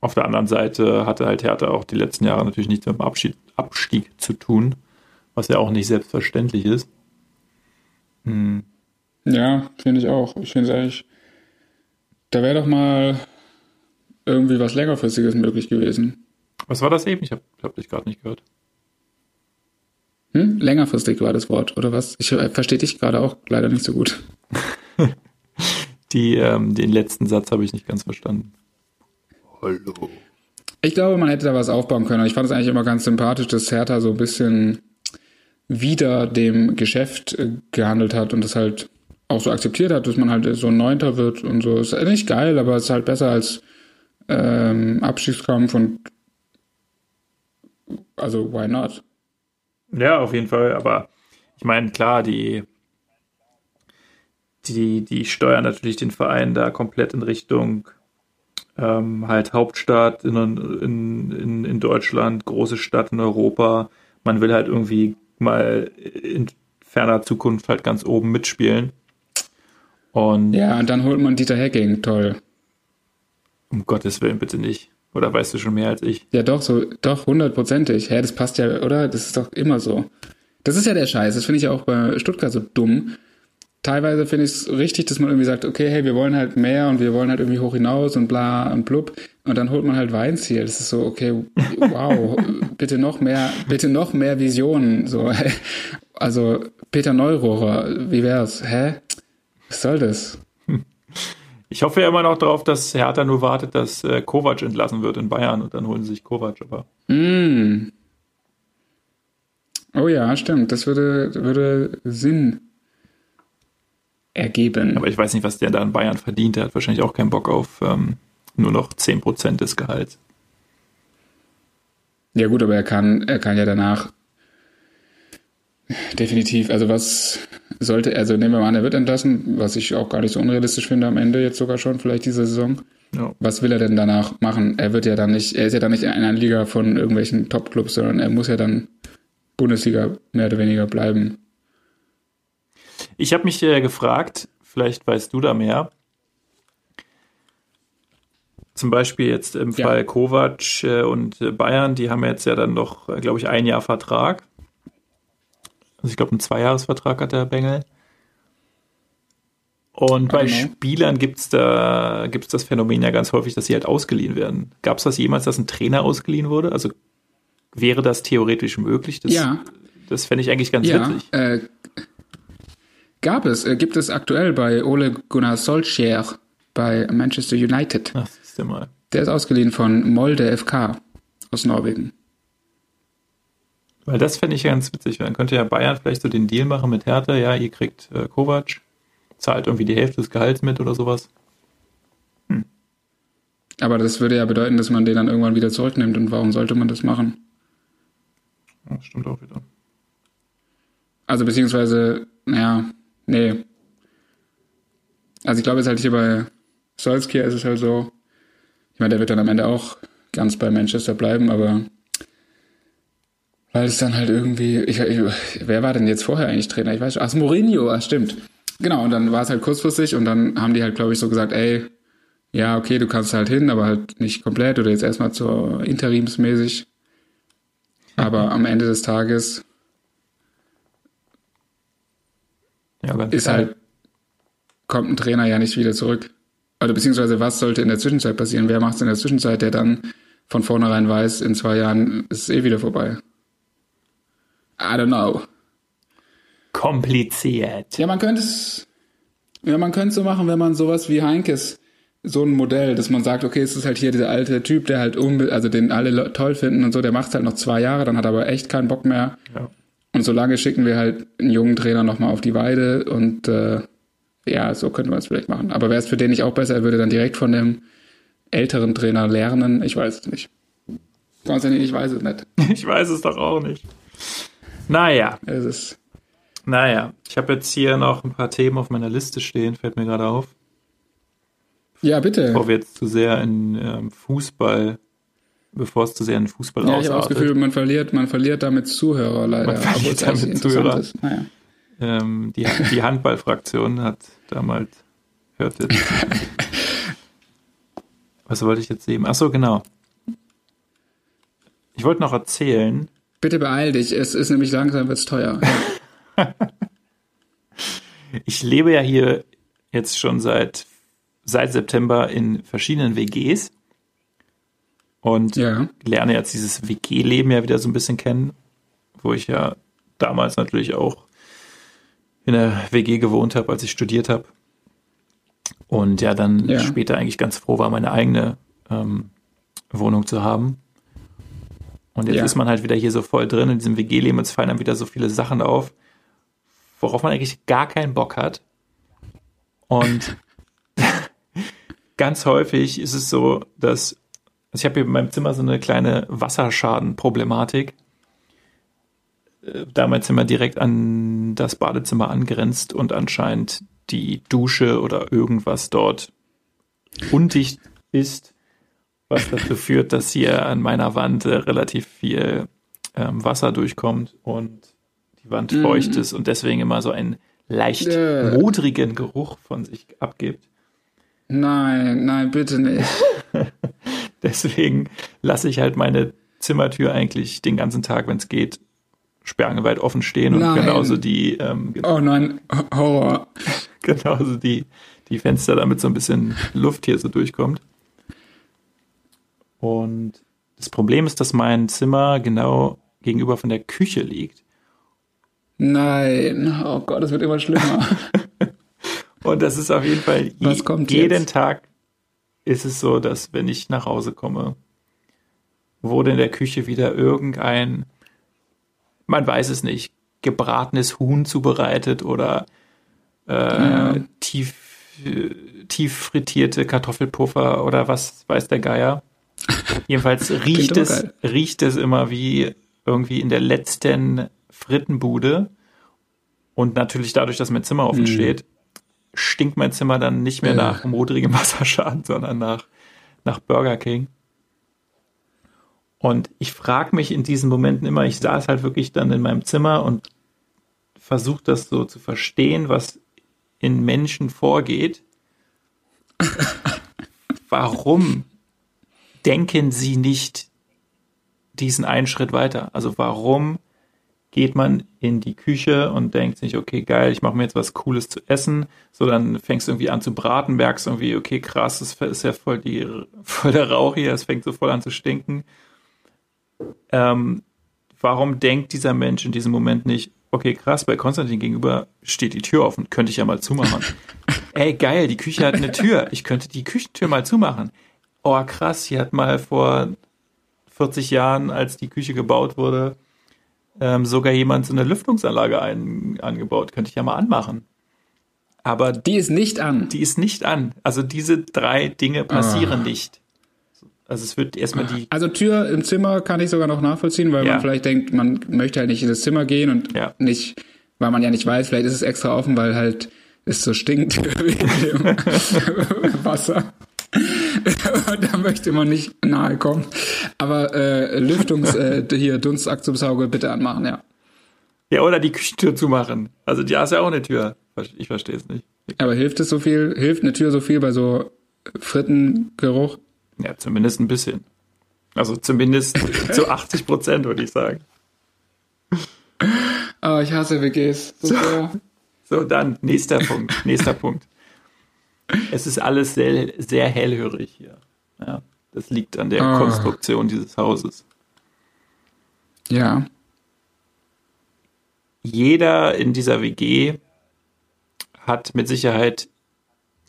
Auf der anderen Seite hatte halt Hertha auch die letzten Jahre natürlich nichts mit dem Abschied, Abstieg zu tun, was ja auch nicht selbstverständlich ist. Hm. Ja, finde ich auch. Ich finde es eigentlich, da wäre doch mal irgendwie was längerfristiges möglich gewesen. Was war das eben? Ich habe hab dich gerade nicht gehört. Hm? Längerfristig war das Wort, oder was? Ich äh, verstehe dich gerade auch leider nicht so gut. Die, ähm, den letzten Satz habe ich nicht ganz verstanden. Hallo. Ich glaube, man hätte da was aufbauen können. Ich fand es eigentlich immer ganz sympathisch, dass Hertha so ein bisschen wieder dem Geschäft äh, gehandelt hat und das halt auch so akzeptiert hat, dass man halt so ein Neunter wird und so. Ist nicht geil, aber es ist halt besser als ähm, Abstiegskampf und also why not? Ja, auf jeden Fall, aber ich meine, klar, die, die, die steuern natürlich den Verein da komplett in Richtung ähm, halt Hauptstadt in, in, in, in Deutschland, große Stadt in Europa. Man will halt irgendwie mal in ferner Zukunft halt ganz oben mitspielen. Und ja, und dann holt man Dieter Hecking, toll. Um Gottes Willen bitte nicht. Oder weißt du schon mehr als ich? Ja, doch, so, doch, hundertprozentig. Hä, das passt ja, oder? Das ist doch immer so. Das ist ja der Scheiß. Das finde ich ja auch bei Stuttgart so dumm. Teilweise finde ich es richtig, dass man irgendwie sagt, okay, hey, wir wollen halt mehr und wir wollen halt irgendwie hoch hinaus und bla und blub. Und dann holt man halt Weinziel. Das ist so, okay, wow, bitte noch mehr, bitte noch mehr Visionen. So, also Peter Neurohrer, wie wär's? Hä? Was soll das? Ich hoffe ja immer noch darauf, dass Hertha nur wartet, dass äh, Kovac entlassen wird in Bayern und dann holen sie sich Kovac, aber. Mm. Oh ja, stimmt. Das würde, würde Sinn ergeben. Aber ich weiß nicht, was der da in Bayern verdient. Der hat wahrscheinlich auch keinen Bock auf ähm, nur noch 10% des Gehalts. Ja gut, aber er kann, er kann ja danach definitiv, also was sollte, also nehmen wir mal an, er wird entlassen, was ich auch gar nicht so unrealistisch finde am Ende jetzt sogar schon, vielleicht diese Saison. Ja. Was will er denn danach machen? Er wird ja dann nicht, er ist ja dann nicht in einer Liga von irgendwelchen Top-Clubs, sondern er muss ja dann Bundesliga mehr oder weniger bleiben. Ich habe mich äh, gefragt, vielleicht weißt du da mehr. Zum Beispiel jetzt im ja. Fall Kovac äh, und äh, Bayern, die haben jetzt ja dann noch, glaube ich, ein Jahr Vertrag. Also ich glaube, einen Zweijahresvertrag hat der Bengel. Und bei Spielern gibt es da gibt's das Phänomen ja ganz häufig, dass sie halt ausgeliehen werden. Gab es das jemals, dass ein Trainer ausgeliehen wurde? Also wäre das theoretisch möglich? Das, ja. Das fände ich eigentlich ganz ja, witzig. Äh, gab es, äh, gibt es aktuell bei Ole Gunnar Solskjaer bei Manchester United. Ach, siehst du mal. Der ist ausgeliehen von Molde FK aus Norwegen. Weil das fände ich ganz witzig. Dann könnte ja Bayern vielleicht so den Deal machen mit Hertha. Ja, ihr kriegt äh, Kovac, zahlt irgendwie die Hälfte des Gehalts mit oder sowas. Hm. Aber das würde ja bedeuten, dass man den dann irgendwann wieder zurücknimmt. Und warum sollte man das machen? Ja, das stimmt auch wieder. Also beziehungsweise, naja, nee. Also ich glaube jetzt halt hier bei Solskjaer ist es halt so, ich meine, der wird dann am Ende auch ganz bei Manchester bleiben, aber weil es dann halt irgendwie, ich, wer war denn jetzt vorher eigentlich Trainer? Ich weiß, ach, Mourinho, ach, stimmt. Genau, und dann war es halt kurzfristig und dann haben die halt, glaube ich, so gesagt, ey, ja, okay, du kannst halt hin, aber halt nicht komplett oder jetzt erstmal zur interimsmäßig. Aber am Ende des Tages ja, ist geil. halt, kommt ein Trainer ja nicht wieder zurück. Oder beziehungsweise was sollte in der Zwischenzeit passieren? Wer macht es in der Zwischenzeit, der dann von vornherein weiß, in zwei Jahren ist es eh wieder vorbei? I don't know. Kompliziert. Ja, man könnte es, ja, man könnte es so machen, wenn man sowas wie Heinkes, so ein Modell, dass man sagt, okay, es ist halt hier dieser alte Typ, der halt unbe also den alle toll finden und so, der macht halt noch zwei Jahre, dann hat er aber echt keinen Bock mehr. Ja. Und solange schicken wir halt einen jungen Trainer nochmal auf die Weide und äh, ja, so könnte man es vielleicht machen. Aber wäre es für den nicht auch besser, er würde dann direkt von dem älteren Trainer lernen? Ich weiß es nicht. Konstantin, ich weiß es nicht. Ich weiß es doch auch nicht. Naja. Es ist. Naja, ich habe jetzt hier noch ein paar Themen auf meiner Liste stehen, fällt mir gerade auf. Ja, bitte. Bevor wir jetzt zu sehr in ähm, Fußball, bevor es zu sehr in Fußball ja, ausartet. Ja, ich habe das Gefühl, man verliert, man verliert damit Zuhörer leider. Man verliert damit Zuhörer. Naja. Ähm, die, die Handballfraktion hat damals, hört jetzt. Was wollte ich jetzt sehen? Ach so, genau. Ich wollte noch erzählen. Bitte beeil dich, es ist nämlich langsam wird's teuer. ich lebe ja hier jetzt schon seit, seit September in verschiedenen WGs und ja. lerne jetzt dieses WG-Leben ja wieder so ein bisschen kennen, wo ich ja damals natürlich auch in der WG gewohnt habe, als ich studiert habe. Und ja, dann ja. später eigentlich ganz froh war, meine eigene ähm, Wohnung zu haben. Und jetzt ja. ist man halt wieder hier so voll drin in diesem WG-Leben und es fallen dann wieder so viele Sachen auf, worauf man eigentlich gar keinen Bock hat. Und ganz häufig ist es so, dass also ich habe hier in meinem Zimmer so eine kleine Wasserschadenproblematik. Da mein Zimmer direkt an das Badezimmer angrenzt und anscheinend die Dusche oder irgendwas dort undicht ist, was dazu führt, dass hier an meiner Wand äh, relativ viel ähm, Wasser durchkommt und die Wand mm. feucht ist und deswegen immer so einen leicht äh. modrigen Geruch von sich abgibt. Nein, nein, bitte nicht. deswegen lasse ich halt meine Zimmertür eigentlich den ganzen Tag, wenn es geht, sperrangeweit offen stehen und nein. genauso die ähm, Oh nein, Horror. genauso die, die Fenster, damit so ein bisschen Luft hier so durchkommt. Und das Problem ist, dass mein Zimmer genau gegenüber von der Küche liegt. Nein, oh Gott, es wird immer schlimmer. und das ist auf jeden Fall je, jeden jetzt? Tag ist es so, dass wenn ich nach Hause komme, wurde in der Küche wieder irgendein man weiß es nicht, gebratenes Huhn zubereitet oder äh, ja. tief, tief frittierte Kartoffelpuffer oder was weiß der Geier. Jedenfalls riecht es, riecht es immer wie irgendwie in der letzten Frittenbude. Und natürlich dadurch, dass mein Zimmer offen mhm. steht, stinkt mein Zimmer dann nicht mehr ja. nach modrigem Wasserschaden, sondern nach, nach Burger King. Und ich frage mich in diesen Momenten immer, ich saß halt wirklich dann in meinem Zimmer und versuche das so zu verstehen, was in Menschen vorgeht. Warum denken sie nicht diesen einen Schritt weiter? Also warum geht man in die Küche und denkt sich, okay, geil, ich mache mir jetzt was Cooles zu essen. So, dann fängst du irgendwie an zu braten, merkst irgendwie, okay, krass, das ist ja voll, die, voll der Rauch hier, es fängt so voll an zu stinken ähm, warum denkt dieser Mensch in diesem Moment nicht, okay, krass, bei Konstantin gegenüber steht die Tür offen, könnte ich ja mal zumachen. Ey, geil, die Küche hat eine Tür, ich könnte die Küchentür mal zumachen. Oh, krass, hier hat mal vor 40 Jahren, als die Küche gebaut wurde, ähm, sogar jemand so eine Lüftungsanlage ein, angebaut, könnte ich ja mal anmachen. Aber die ist nicht an. Die ist nicht an. Also diese drei Dinge passieren oh. nicht. Also es wird erstmal die. Also Tür im Zimmer kann ich sogar noch nachvollziehen, weil ja. man vielleicht denkt, man möchte halt nicht in das Zimmer gehen und ja. nicht, weil man ja nicht weiß, vielleicht ist es extra offen, weil halt es so stinkt wegen dem Wasser. da möchte man nicht nahe kommen. Aber äh, Lüftungs, äh, hier Dunstabzugsauge bitte anmachen, ja. Ja, oder die Küchentür zumachen. Also die ist ja auch eine Tür. Ich verstehe es nicht. Aber hilft es so viel? Hilft eine Tür so viel bei so Frittengeruch? Ja, zumindest ein bisschen. Also zumindest zu 80 Prozent, würde ich sagen. Oh, ich hasse WGs. So, so, so dann, nächster Punkt. Nächster Punkt. Es ist alles sehr, sehr hellhörig hier. Ja, das liegt an der oh. Konstruktion dieses Hauses. Ja. Jeder in dieser WG hat mit Sicherheit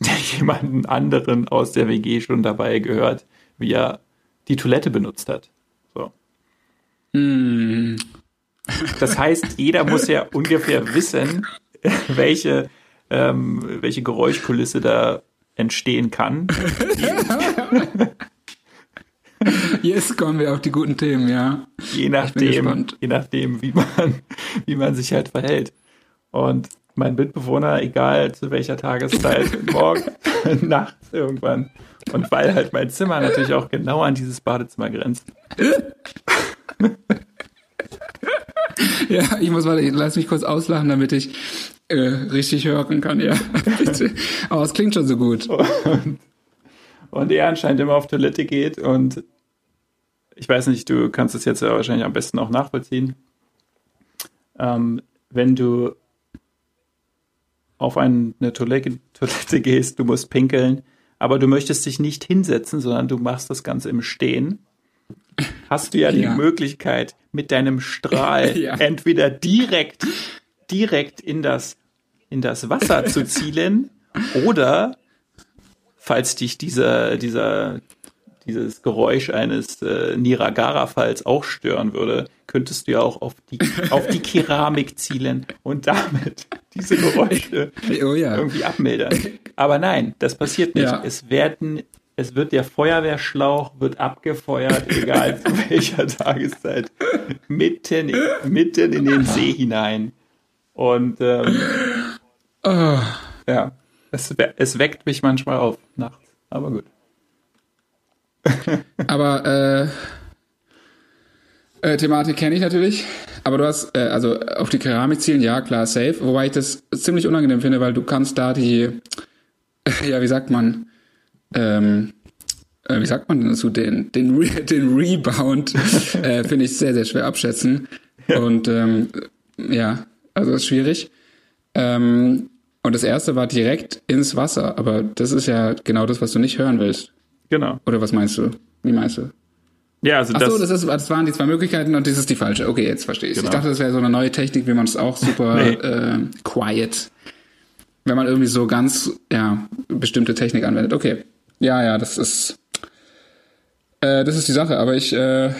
jemanden anderen aus der WG schon dabei gehört, wie er die Toilette benutzt hat. So. Mm. Das heißt, jeder muss ja ungefähr wissen, welche, ähm, welche Geräuschkulisse da entstehen kann. Jetzt kommen wir auf die guten Themen, ja. Je nachdem, je nachdem, wie man, wie man sich halt verhält. Und mein Mitbewohner, egal zu welcher Tageszeit, morgen, nachts irgendwann. Und weil halt mein Zimmer natürlich auch genau an dieses Badezimmer grenzt. ja, ich muss mal, lass mich kurz auslachen, damit ich äh, richtig hören kann, ja. Aber es klingt schon so gut. Und, und er anscheinend immer auf Toilette geht und ich weiß nicht, du kannst es jetzt wahrscheinlich am besten auch nachvollziehen. Ähm, wenn du auf eine Toilette, Toilette gehst, du musst pinkeln, aber du möchtest dich nicht hinsetzen, sondern du machst das Ganze im Stehen, hast du ja die ja. Möglichkeit, mit deinem Strahl ja. entweder direkt, direkt in das, in das Wasser zu zielen oder falls dich dieser, dieser, dieses Geräusch eines äh, Niagara-Falls auch stören würde, könntest du ja auch auf die, auf die Keramik zielen und damit diese Geräusche oh ja. irgendwie abmildern. Aber nein, das passiert nicht. Ja. Es werden, es wird der Feuerwehrschlauch wird abgefeuert, egal zu welcher Tageszeit, mitten, mitten in den See hinein. Und ähm, oh. ja, es, es weckt mich manchmal auf nachts. Aber gut. Aber äh, äh, Thematik kenne ich natürlich. Aber du hast, äh, also auf die Keramik zielen, ja, klar, safe. Wobei ich das ziemlich unangenehm finde, weil du kannst da die, ja, wie sagt man, ähm, äh, wie sagt man denn dazu, den, den, Re den Rebound, äh, finde ich sehr, sehr schwer abschätzen. Ja. Und ähm, ja, also ist schwierig. Ähm, und das erste war direkt ins Wasser, aber das ist ja genau das, was du nicht hören willst. Genau. Oder was meinst du? Wie meinst du? Ja, also Ach so, das, ist, das waren die zwei Möglichkeiten und das ist die falsche. Okay, jetzt verstehe ich. Genau. Ich dachte, das wäre so eine neue Technik, wie man es auch super nee. äh, quiet, wenn man irgendwie so ganz ja bestimmte Technik anwendet. Okay, ja, ja, das ist äh, das ist die Sache. Aber ich äh,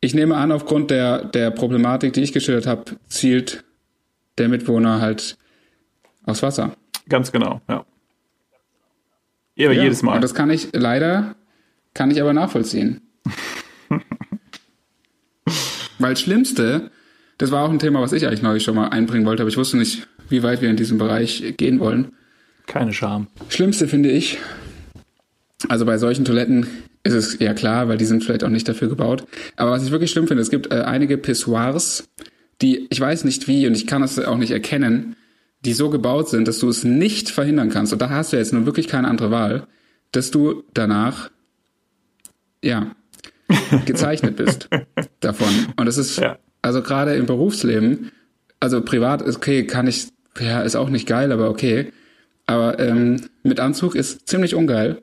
ich nehme an, aufgrund der der Problematik, die ich geschildert habe, zielt der Mitwohner halt aufs Wasser. Ganz genau, ja. Ja, ja, jedes Mal. Und das kann ich leider kann ich aber nachvollziehen. Weil das Schlimmste, das war auch ein Thema, was ich eigentlich neulich schon mal einbringen wollte, aber ich wusste nicht, wie weit wir in diesem Bereich gehen wollen. Keine Scham. Schlimmste finde ich, also bei solchen Toiletten ist es ja klar, weil die sind vielleicht auch nicht dafür gebaut. Aber was ich wirklich schlimm finde, es gibt äh, einige Pissoirs, die, ich weiß nicht wie und ich kann es auch nicht erkennen, die so gebaut sind, dass du es nicht verhindern kannst. Und da hast du jetzt nun wirklich keine andere Wahl, dass du danach ja, gezeichnet bist davon. Und das ist, ja. also gerade im Berufsleben, also privat ist okay, kann ich, ja, ist auch nicht geil, aber okay. Aber ähm, mit Anzug ist ziemlich ungeil.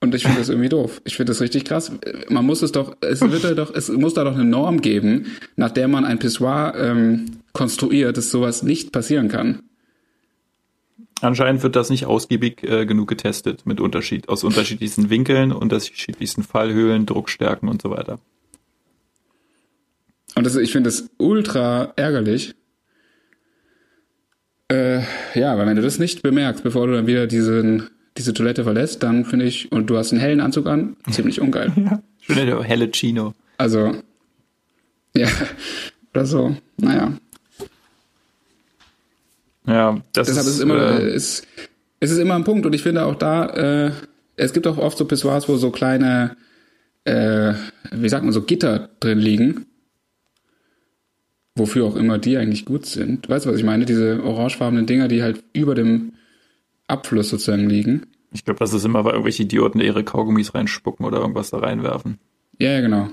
Und ich finde das irgendwie doof. Ich finde das richtig krass. Man muss es doch, es wird ja doch, es muss da doch eine Norm geben, nach der man ein Pissoir ähm, konstruiert, dass sowas nicht passieren kann. Anscheinend wird das nicht ausgiebig äh, genug getestet mit Unterschied aus unterschiedlichsten Winkeln, unterschiedlichsten Fallhöhlen, Druckstärken und so weiter. Und das, ich finde das ultra ärgerlich. Äh, ja, weil wenn du das nicht bemerkst, bevor du dann wieder diesen, diese Toilette verlässt, dann finde ich, und du hast einen hellen Anzug an, ziemlich ungeil. ja, schöne helle Chino. Also, ja, oder so, naja. Ja, das Deshalb ist, ist immer, äh, ist, es ist immer ein Punkt und ich finde auch da, äh, es gibt auch oft so Pissoirs, wo so kleine, äh, wie sagt man, so Gitter drin liegen. Wofür auch immer die eigentlich gut sind. Weißt du, was ich meine? Diese orangefarbenen Dinger, die halt über dem Abfluss sozusagen liegen. Ich glaube, das ist immer, weil irgendwelche Idioten ihre Kaugummis reinspucken oder irgendwas da reinwerfen. Ja, ja, genau.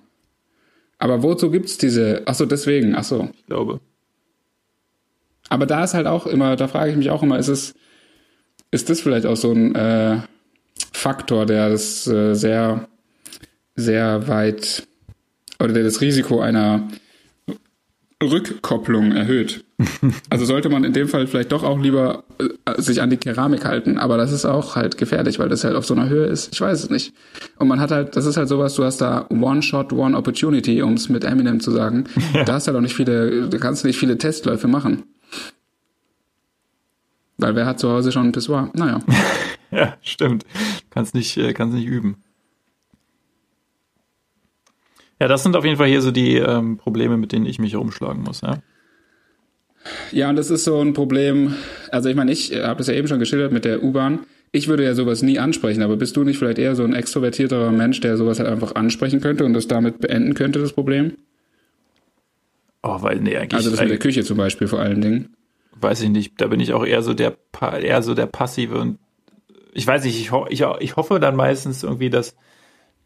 Aber wozu gibt's diese, ach so, deswegen, ach so. Ich glaube. Aber da ist halt auch immer, da frage ich mich auch immer, ist es, ist das vielleicht auch so ein äh, Faktor, der das äh, sehr, sehr weit oder der das Risiko einer Rückkopplung erhöht. Also sollte man in dem Fall vielleicht doch auch lieber äh, sich an die Keramik halten, aber das ist auch halt gefährlich, weil das halt auf so einer Höhe ist. Ich weiß es nicht. Und man hat halt, das ist halt sowas, du hast da One Shot, One Opportunity, um es mit Eminem zu sagen. Ja. Da hast halt auch nicht viele, da kannst du nicht viele Testläufe machen. Weil wer hat zu Hause schon ein Pissoir? Naja. ja, stimmt. Kannst nicht, äh, kannst nicht üben. Ja, das sind auf jeden Fall hier so die ähm, Probleme, mit denen ich mich herumschlagen muss, ja. Ja, und das ist so ein Problem. Also ich meine, ich habe das ja eben schon geschildert mit der U-Bahn. Ich würde ja sowas nie ansprechen, aber bist du nicht vielleicht eher so ein extrovertierterer Mensch, der sowas halt einfach ansprechen könnte und das damit beenden könnte, das Problem? Oh, weil, nee, eigentlich. Also das mit der Küche zum Beispiel vor allen Dingen weiß ich nicht, da bin ich auch eher so der eher so der passive und ich weiß nicht, ich, ho ich, ich hoffe dann meistens irgendwie, dass,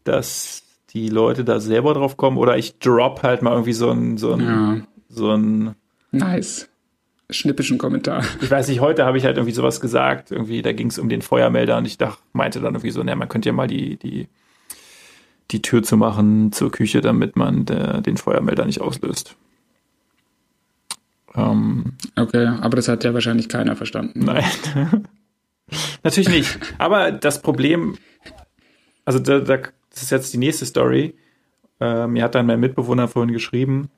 dass die Leute da selber drauf kommen oder ich drop halt mal irgendwie so ein, so ein, ja. so ein Nice. Schnippischen Kommentar. Ich weiß nicht, heute habe ich halt irgendwie sowas gesagt, irgendwie, da ging es um den Feuermelder und ich dachte, meinte dann irgendwie so, naja, man könnte ja mal die, die, die Tür zu machen zur Küche, damit man der, den Feuermelder nicht auslöst. Ähm, okay, aber das hat ja wahrscheinlich keiner verstanden. Nein. Natürlich nicht. Aber das Problem, also da, da, das ist jetzt die nächste Story. Äh, mir hat dann mein Mitbewohner vorhin geschrieben,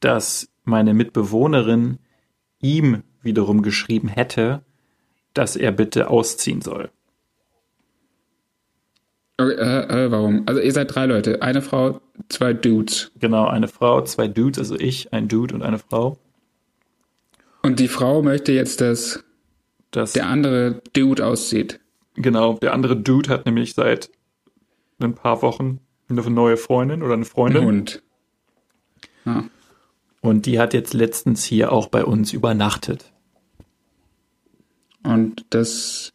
dass meine Mitbewohnerin ihm wiederum geschrieben hätte, dass er bitte ausziehen soll. Okay, äh, äh, warum? Also ihr seid drei Leute, eine Frau, zwei Dudes. Genau, eine Frau, zwei Dudes, also ich, ein Dude und eine Frau. Und die Frau möchte jetzt, dass, dass der andere Dude auszieht. Genau, der andere Dude hat nämlich seit ein paar Wochen eine neue Freundin oder eine Freundin. Ein Hund. Ja. Und die hat jetzt letztens hier auch bei uns übernachtet. Und das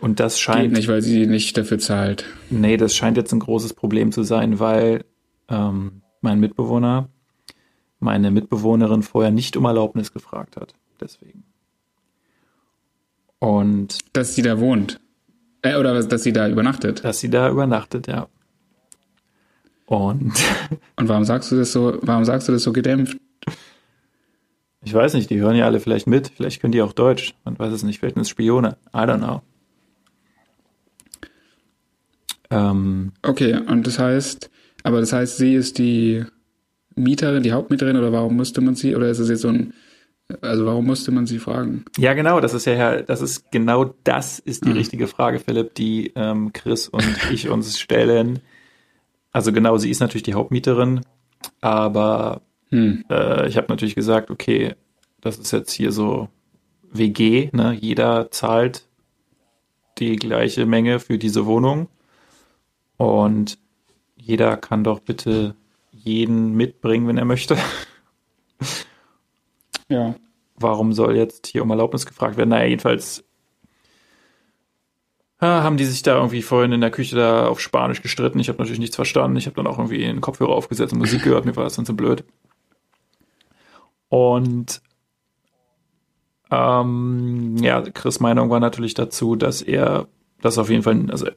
und das scheint geht nicht, weil sie nicht dafür zahlt. Nee, das scheint jetzt ein großes Problem zu sein, weil ähm, mein Mitbewohner meine Mitbewohnerin vorher nicht um Erlaubnis gefragt hat. Deswegen. Und dass sie da wohnt. Äh, oder dass sie da übernachtet. Dass sie da übernachtet, ja. Und Und warum sagst du das so, warum sagst du das so gedämpft? Ich weiß nicht, die hören ja alle vielleicht mit. Vielleicht können die auch Deutsch. Man weiß es nicht. Vielleicht sind es Spione. I don't know. Ähm, okay, und das heißt, aber das heißt, sie ist die Mieterin, die Hauptmieterin oder warum musste man sie, oder ist es jetzt so ein, also warum musste man sie fragen? Ja, genau, das ist ja, das ist genau das ist die mhm. richtige Frage, Philipp, die ähm, Chris und ich uns stellen. Also genau, sie ist natürlich die Hauptmieterin, aber hm. Äh, ich habe natürlich gesagt, okay, das ist jetzt hier so WG, ne? Jeder zahlt die gleiche Menge für diese Wohnung und jeder kann doch bitte jeden mitbringen, wenn er möchte. Ja. Warum soll jetzt hier um Erlaubnis gefragt werden? Naja, jedenfalls haben die sich da irgendwie vorhin in der Küche da auf Spanisch gestritten. Ich habe natürlich nichts verstanden. Ich habe dann auch irgendwie einen Kopfhörer aufgesetzt und Musik gehört. Mir war das dann so blöd. Und ähm, ja, Chris Meinung war natürlich dazu, dass er das auf jeden Fall, also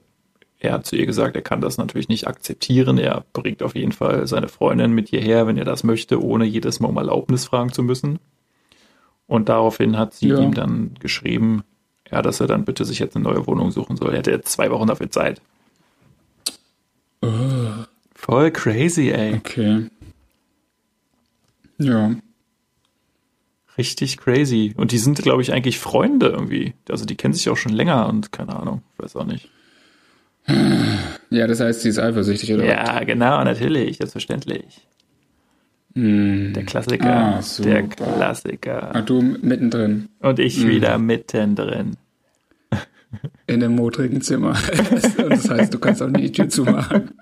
er hat zu ihr gesagt, er kann das natürlich nicht akzeptieren. Er bringt auf jeden Fall seine Freundin mit hierher, wenn er das möchte, ohne jedes Mal um Erlaubnis fragen zu müssen. Und daraufhin hat sie ja. ihm dann geschrieben, ja, dass er dann bitte sich jetzt eine neue Wohnung suchen soll. Er hätte jetzt zwei Wochen dafür Zeit. Oh. Voll crazy, ey. Okay. Ja. Richtig crazy. Und die sind, glaube ich, eigentlich Freunde irgendwie. Also die kennen sich auch schon länger und keine Ahnung, weiß auch nicht. Ja, das heißt, sie ist eifersüchtig, oder? Ja, genau, natürlich, selbstverständlich. Mm. Der Klassiker. Ah, so. Der Klassiker. Ah, du mittendrin. Und ich mm. wieder mittendrin. In dem modrigen Zimmer. Das heißt, du kannst auch nie die Tür zumachen.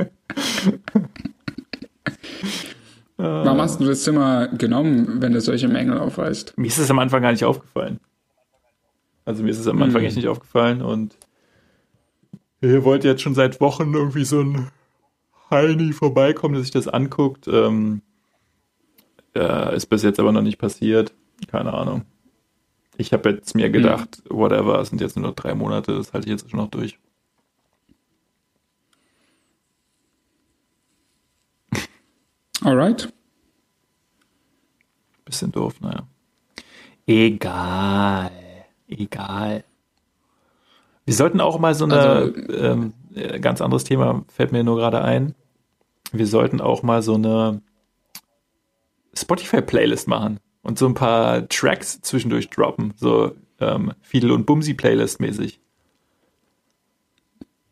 Warum hast du das Zimmer genommen, wenn du solche Mängel aufweist? Mir ist es am Anfang gar nicht aufgefallen. Also mir ist es am Anfang mhm. echt nicht aufgefallen und ihr wollt jetzt schon seit Wochen irgendwie so ein Heini vorbeikommen, der sich das anguckt. Ähm, äh, ist bis jetzt aber noch nicht passiert. Keine Ahnung. Ich habe jetzt mir gedacht, mhm. whatever, es sind jetzt nur noch drei Monate, das halte ich jetzt schon noch durch. Alright. Bisschen doof, naja. Egal. Egal. Wir sollten auch mal so eine, also, ähm, äh, ganz anderes Thema, fällt mir nur gerade ein. Wir sollten auch mal so eine Spotify-Playlist machen und so ein paar Tracks zwischendurch droppen. So ähm, Fiedel und Bumsi-Playlist mäßig.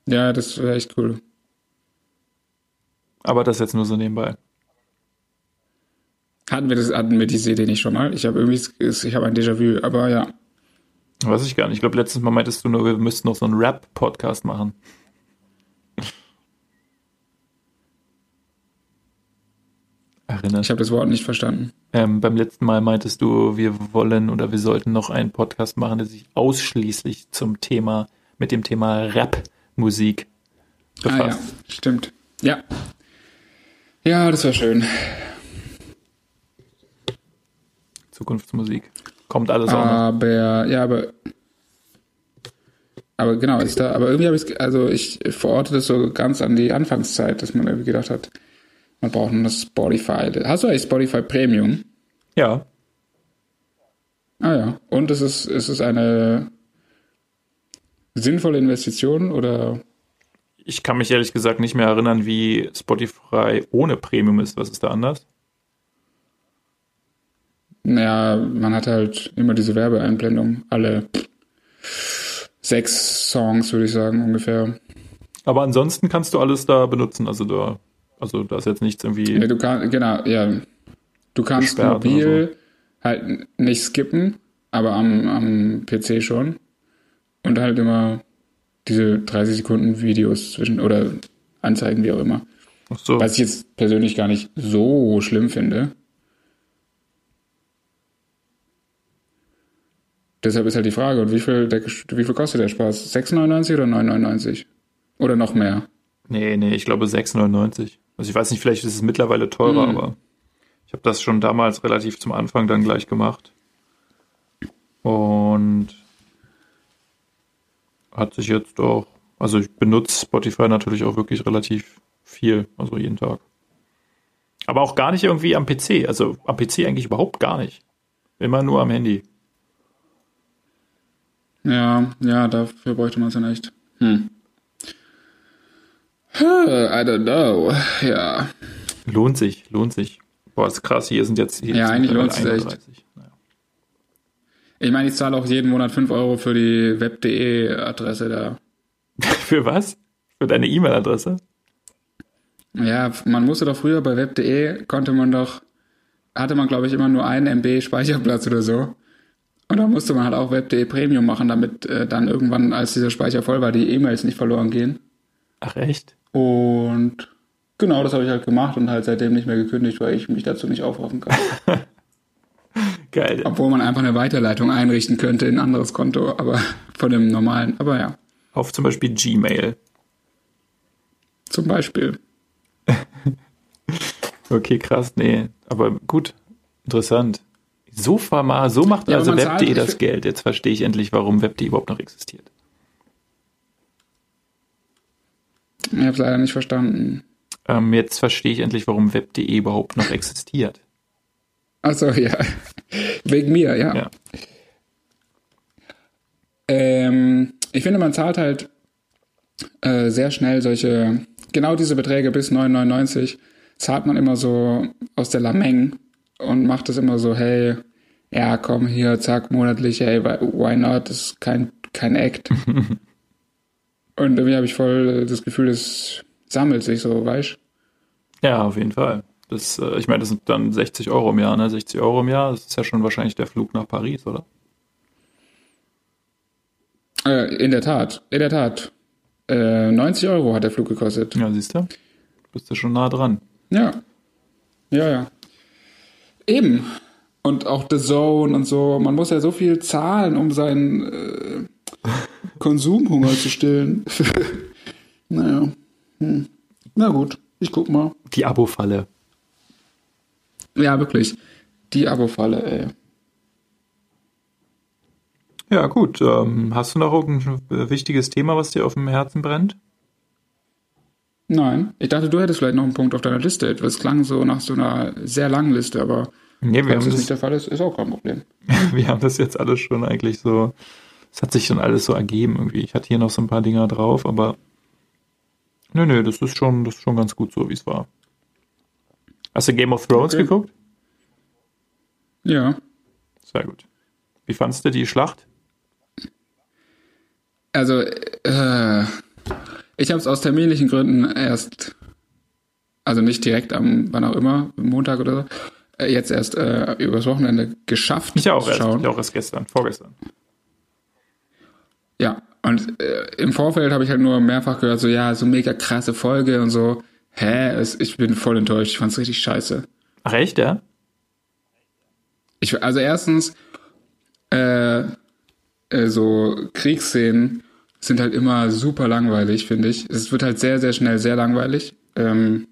Ja, das wäre echt cool. Aber das jetzt nur so nebenbei. Hatten wir das, hatten wir diese Idee nicht schon mal? Ich habe irgendwie, ich habe ein Déjà-vu, aber ja. Weiß ich gar nicht. Ich glaube, letztes Mal meintest du nur, wir müssten noch so einen Rap-Podcast machen. Erinnert. Ich habe das Wort nicht verstanden. Ähm, beim letzten Mal meintest du, wir wollen oder wir sollten noch einen Podcast machen, der sich ausschließlich zum Thema mit dem Thema Rap-Musik befasst. Ah, ja, stimmt. Ja. Ja, das war schön. Zukunftsmusik. Kommt alles auch Aber, ja, aber aber genau, ist da, aber irgendwie habe ich also ich verorte das so ganz an die Anfangszeit, dass man irgendwie gedacht hat, man braucht nur das Spotify. Hast du eigentlich Spotify Premium? Ja. Ah ja. Und ist es, ist es eine sinnvolle Investition oder? Ich kann mich ehrlich gesagt nicht mehr erinnern, wie Spotify ohne Premium ist. Was ist da anders? Naja, man hat halt immer diese Werbeeinblendung alle sechs Songs, würde ich sagen, ungefähr. Aber ansonsten kannst du alles da benutzen. Also da, also da ist jetzt nichts irgendwie. Ja, du kannst, genau, ja. Du kannst mobil so. halt nicht skippen, aber am, am PC schon. Und halt immer diese 30 Sekunden Videos zwischen oder Anzeigen, wie auch immer. Ach so. Was ich jetzt persönlich gar nicht so schlimm finde. Deshalb ist halt die Frage, und wie viel, der, wie viel kostet der Spaß? 6,99 oder 9,99? Oder noch mehr? Nee, nee, ich glaube 6,99. Also ich weiß nicht, vielleicht ist es mittlerweile teurer, hm. aber ich habe das schon damals relativ zum Anfang dann gleich gemacht. Und hat sich jetzt auch, also ich benutze Spotify natürlich auch wirklich relativ viel, also jeden Tag. Aber auch gar nicht irgendwie am PC, also am PC eigentlich überhaupt gar nicht. Immer nur am Handy. Ja, ja, dafür bräuchte man es dann echt. Hm. I don't know. Ja. Lohnt sich, lohnt sich. Boah, ist krass, hier sind jetzt. Hier ja, eigentlich lohnt es echt. Naja. Ich meine, ich zahle auch jeden Monat 5 Euro für die web.de-Adresse da. für was? Für deine E-Mail-Adresse? Ja, man musste doch früher bei web.de, konnte man doch, hatte man glaube ich immer nur einen MB Speicherplatz oder so. Und da musste man halt auch Web.de Premium machen, damit äh, dann irgendwann, als dieser Speicher voll war, die E-Mails nicht verloren gehen. Ach echt? Und genau, das habe ich halt gemacht und halt seitdem nicht mehr gekündigt, weil ich mich dazu nicht aufrufen kann. Geil. Obwohl man einfach eine Weiterleitung einrichten könnte in ein anderes Konto, aber von dem normalen, aber ja. Auf zum Beispiel Gmail. Zum Beispiel. okay, krass, nee. Aber gut, interessant. So, mal, so macht ja, also Web.de das Geld. Jetzt verstehe ich endlich, warum Web.de überhaupt noch existiert. Ich habe es leider nicht verstanden. Ähm, jetzt verstehe ich endlich, warum Web.de überhaupt noch existiert. Achso, ja. Wegen mir, ja. ja. Ähm, ich finde, man zahlt halt äh, sehr schnell solche, genau diese Beträge bis 9,99 zahlt man immer so aus der Lameng und macht es immer so, hey, ja, komm hier, zack, monatlich, hey, why not? Das ist kein, kein Act. und irgendwie habe ich voll das Gefühl, es sammelt sich so, weißt Ja, auf jeden Fall. Das, äh, ich meine, das sind dann 60 Euro im Jahr, ne? 60 Euro im Jahr, das ist ja schon wahrscheinlich der Flug nach Paris, oder? Äh, in der Tat, in der Tat. Äh, 90 Euro hat der Flug gekostet. Ja, siehst du? Bist du schon nah dran. Ja. Ja, ja. Eben. Und auch The Zone und so. Man muss ja so viel zahlen, um seinen äh, Konsumhunger zu stillen. naja. Hm. Na gut, ich guck mal. Die Abo-Falle. Ja, wirklich. Die Abo-Falle, ey. Ja, gut. Ähm, hast du noch irgendein wichtiges Thema, was dir auf dem Herzen brennt? Nein. Ich dachte, du hättest vielleicht noch einen Punkt auf deiner Liste. Es klang so nach so einer sehr langen Liste, aber nee, wenn das nicht der Fall ist, ist auch kein Problem. wir haben das jetzt alles schon eigentlich so, es hat sich schon alles so ergeben irgendwie. Ich hatte hier noch so ein paar Dinger drauf, aber nö, nö, das ist schon, das ist schon ganz gut so, wie es war. Hast du Game of Thrones okay. geguckt? Ja. Sehr gut. Wie fandest du die Schlacht? Also, äh, ich habe es aus terminlichen Gründen erst, also nicht direkt am, wann auch immer, Montag oder so, äh, jetzt erst äh, übers Wochenende geschafft. Ich auch erst, ich auch erst gestern, vorgestern. Ja, und äh, im Vorfeld habe ich halt nur mehrfach gehört, so ja, so mega krasse Folge und so. Hä, es, ich bin voll enttäuscht, ich fand's richtig scheiße. Ach echt, ja? Ich, also erstens, äh, äh, so Kriegsszenen sind halt immer super langweilig, finde ich. Es wird halt sehr, sehr schnell sehr langweilig. Ähm,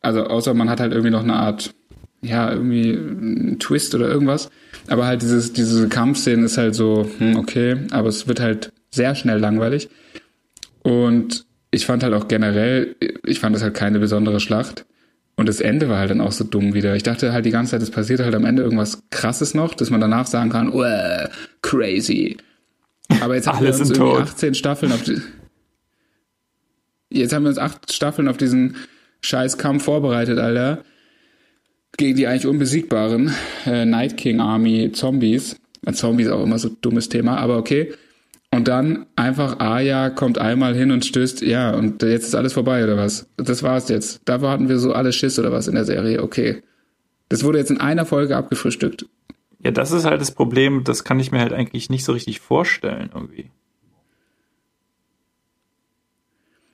also außer man hat halt irgendwie noch eine Art, ja, irgendwie einen Twist oder irgendwas. Aber halt dieses, diese Kampfszene ist halt so, hm, okay, aber es wird halt sehr schnell langweilig. Und ich fand halt auch generell, ich fand das halt keine besondere Schlacht. Und das Ende war halt dann auch so dumm wieder. Ich dachte halt die ganze Zeit, es passiert halt am Ende irgendwas krasses noch, dass man danach sagen kann, oh, crazy. Aber jetzt haben wir uns irgendwie tot. 18 Staffeln auf die, Jetzt haben wir uns acht Staffeln auf diesen scheiß Kampf vorbereitet, Alter. Gegen die eigentlich unbesiegbaren äh, Night King Army Zombies. Äh, Zombies auch immer so dummes Thema, aber okay. Und dann einfach Aya kommt einmal hin und stößt, ja, und jetzt ist alles vorbei, oder was? Das war's jetzt. Dafür hatten wir so alles Schiss oder was in der Serie, okay. Das wurde jetzt in einer Folge abgefrühstückt. Ja, das ist halt das Problem, das kann ich mir halt eigentlich nicht so richtig vorstellen, irgendwie.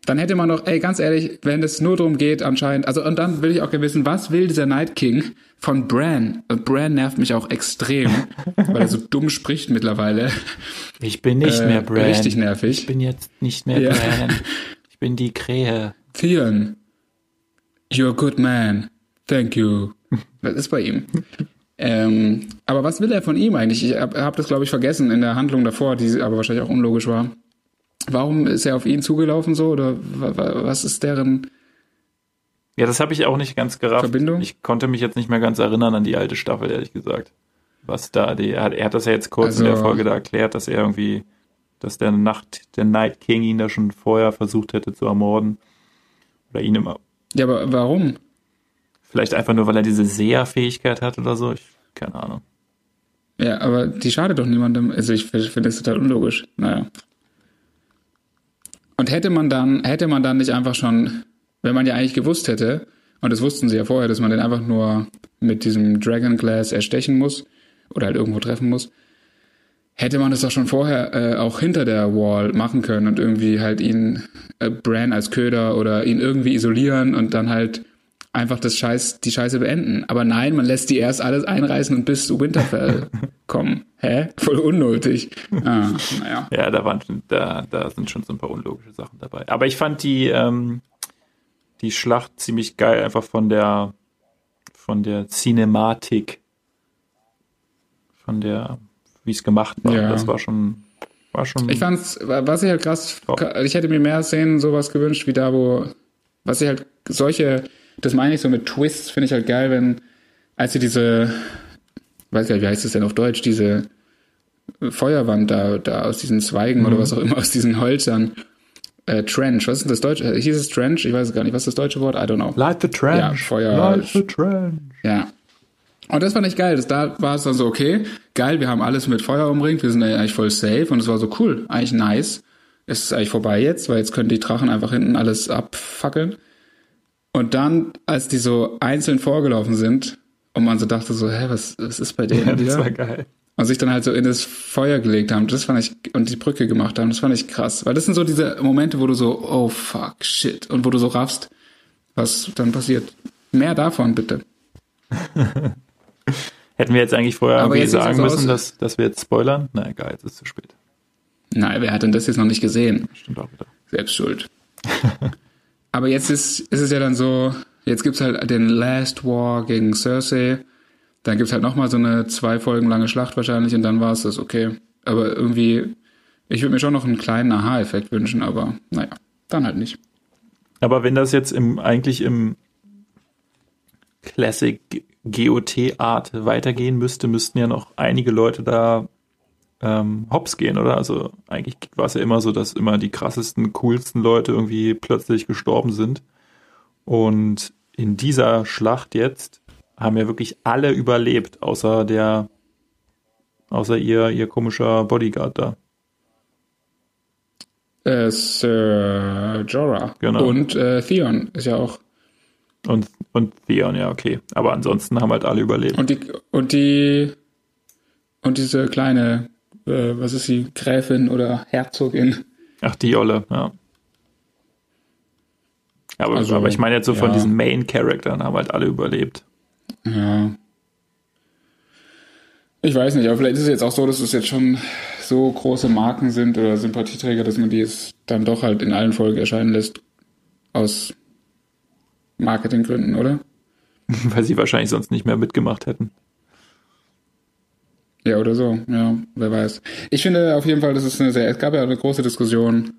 Dann hätte man doch, ey, ganz ehrlich, wenn es nur darum geht, anscheinend, also und dann will ich auch gerne wissen, was will dieser Night King von Bran? Und Bran nervt mich auch extrem, weil er so dumm spricht mittlerweile. Ich bin nicht äh, mehr Bran. Richtig nervig. Ich bin jetzt nicht mehr ja. Bran. Ich bin die Krähe. Theon, you're a good man. Thank you. Was ist bei ihm? ähm, aber was will er von ihm eigentlich? Ich habe hab das, glaube ich, vergessen in der Handlung davor, die aber wahrscheinlich auch unlogisch war. Warum ist er auf ihn zugelaufen so? Oder was ist deren ja, das habe ich auch nicht ganz gerafft. Verbindung? Ich konnte mich jetzt nicht mehr ganz erinnern an die alte Staffel, ehrlich gesagt. Was da, die, er, hat, er hat das ja jetzt kurz also, in der also Folge da erklärt, dass er irgendwie, dass der Nacht, der Night King ihn da schon vorher versucht hätte zu ermorden. Oder ihn immer. Ja, aber warum? Vielleicht einfach nur, weil er diese Seherfähigkeit hat oder so. Ich, keine Ahnung. Ja, aber die schadet doch niemandem. Also ich finde das total unlogisch. Naja. Und hätte man dann, hätte man dann nicht einfach schon, wenn man ja eigentlich gewusst hätte, und das wussten sie ja vorher, dass man den einfach nur mit diesem Dragon Glass erstechen muss oder halt irgendwo treffen muss, hätte man das doch schon vorher äh, auch hinter der Wall machen können und irgendwie halt ihn äh, Bran als Köder oder ihn irgendwie isolieren und dann halt einfach das Scheiß, die Scheiße beenden. Aber nein, man lässt die erst alles einreißen und bis zu Winterfell kommen. Hä? Voll unnötig. Ah, naja. Ja, da waren da, da sind schon so ein paar unlogische Sachen dabei. Aber ich fand die, ähm, die Schlacht ziemlich geil, einfach von der von der Cinematik. Von der, wie es gemacht war. Ja. Das war schon war schon. Ich fand's, was ich halt krass, ich hätte mir mehr Szenen sowas gewünscht, wie da, wo, was ich halt solche das meine ich so mit Twists, finde ich halt geil, wenn, als sie diese, weiß gar nicht, wie heißt das denn auf Deutsch, diese Feuerwand da, da aus diesen Zweigen mhm. oder was auch immer, aus diesen Holzern, äh, Trench, was ist denn das Deutsche? Äh, hieß es Trench? Ich weiß es gar nicht. Was ist das deutsche Wort? I don't know. Light the Trench. Ja, Feuer. Light the Trench. Ja. Und das fand ich geil. Das, da war es dann so, okay, geil, wir haben alles mit Feuer umringt, wir sind eigentlich voll safe und es war so cool, eigentlich nice. Es ist eigentlich vorbei jetzt, weil jetzt können die Drachen einfach hinten alles abfackeln. Und dann, als die so einzeln vorgelaufen sind und man so dachte so, hä, was, was ist bei denen ja, wieder? Das war geil. Und sich dann halt so in das Feuer gelegt haben, das fand ich, und die Brücke gemacht haben, das fand ich krass. Weil das sind so diese Momente, wo du so, oh fuck, shit, und wo du so raffst, was dann passiert. Mehr davon, bitte. Hätten wir jetzt eigentlich vorher irgendwie sagen müssen, dass, dass wir jetzt spoilern? Na egal, jetzt ist es zu spät. Nein, wer hat denn das jetzt noch nicht gesehen? Stimmt auch wieder. Selbst schuld. Aber jetzt ist, ist es ja dann so, jetzt gibt's halt den Last War gegen Cersei. Dann gibt's halt nochmal so eine zwei Folgen lange Schlacht wahrscheinlich und dann war es das, okay. Aber irgendwie, ich würde mir schon noch einen kleinen Aha-Effekt wünschen, aber naja, dann halt nicht. Aber wenn das jetzt im, eigentlich im Classic GOT-Art weitergehen müsste, müssten ja noch einige Leute da ähm, hops gehen, oder? Also eigentlich war es ja immer so, dass immer die krassesten, coolsten Leute irgendwie plötzlich gestorben sind. Und in dieser Schlacht jetzt haben ja wirklich alle überlebt, außer der, außer ihr, ihr komischer Bodyguard da. Äh, Sir Jorah. Genau. Und äh, Theon ist ja auch. Und, und Theon, ja, okay. Aber ansonsten haben halt alle überlebt. Und die, und die, und diese kleine äh, was ist sie, Gräfin oder Herzogin. Ach, die Olle, ja. Aber, also, aber ich meine jetzt so ja. von diesen Main-Charaktern haben halt alle überlebt. Ja. Ich weiß nicht, aber vielleicht ist es jetzt auch so, dass es jetzt schon so große Marken sind oder Sympathieträger, dass man die es dann doch halt in allen Folgen erscheinen lässt. Aus Marketinggründen, oder? Weil sie wahrscheinlich sonst nicht mehr mitgemacht hätten. Ja, oder so, ja, wer weiß. Ich finde auf jeden Fall, das ist eine sehr, es gab ja eine große Diskussion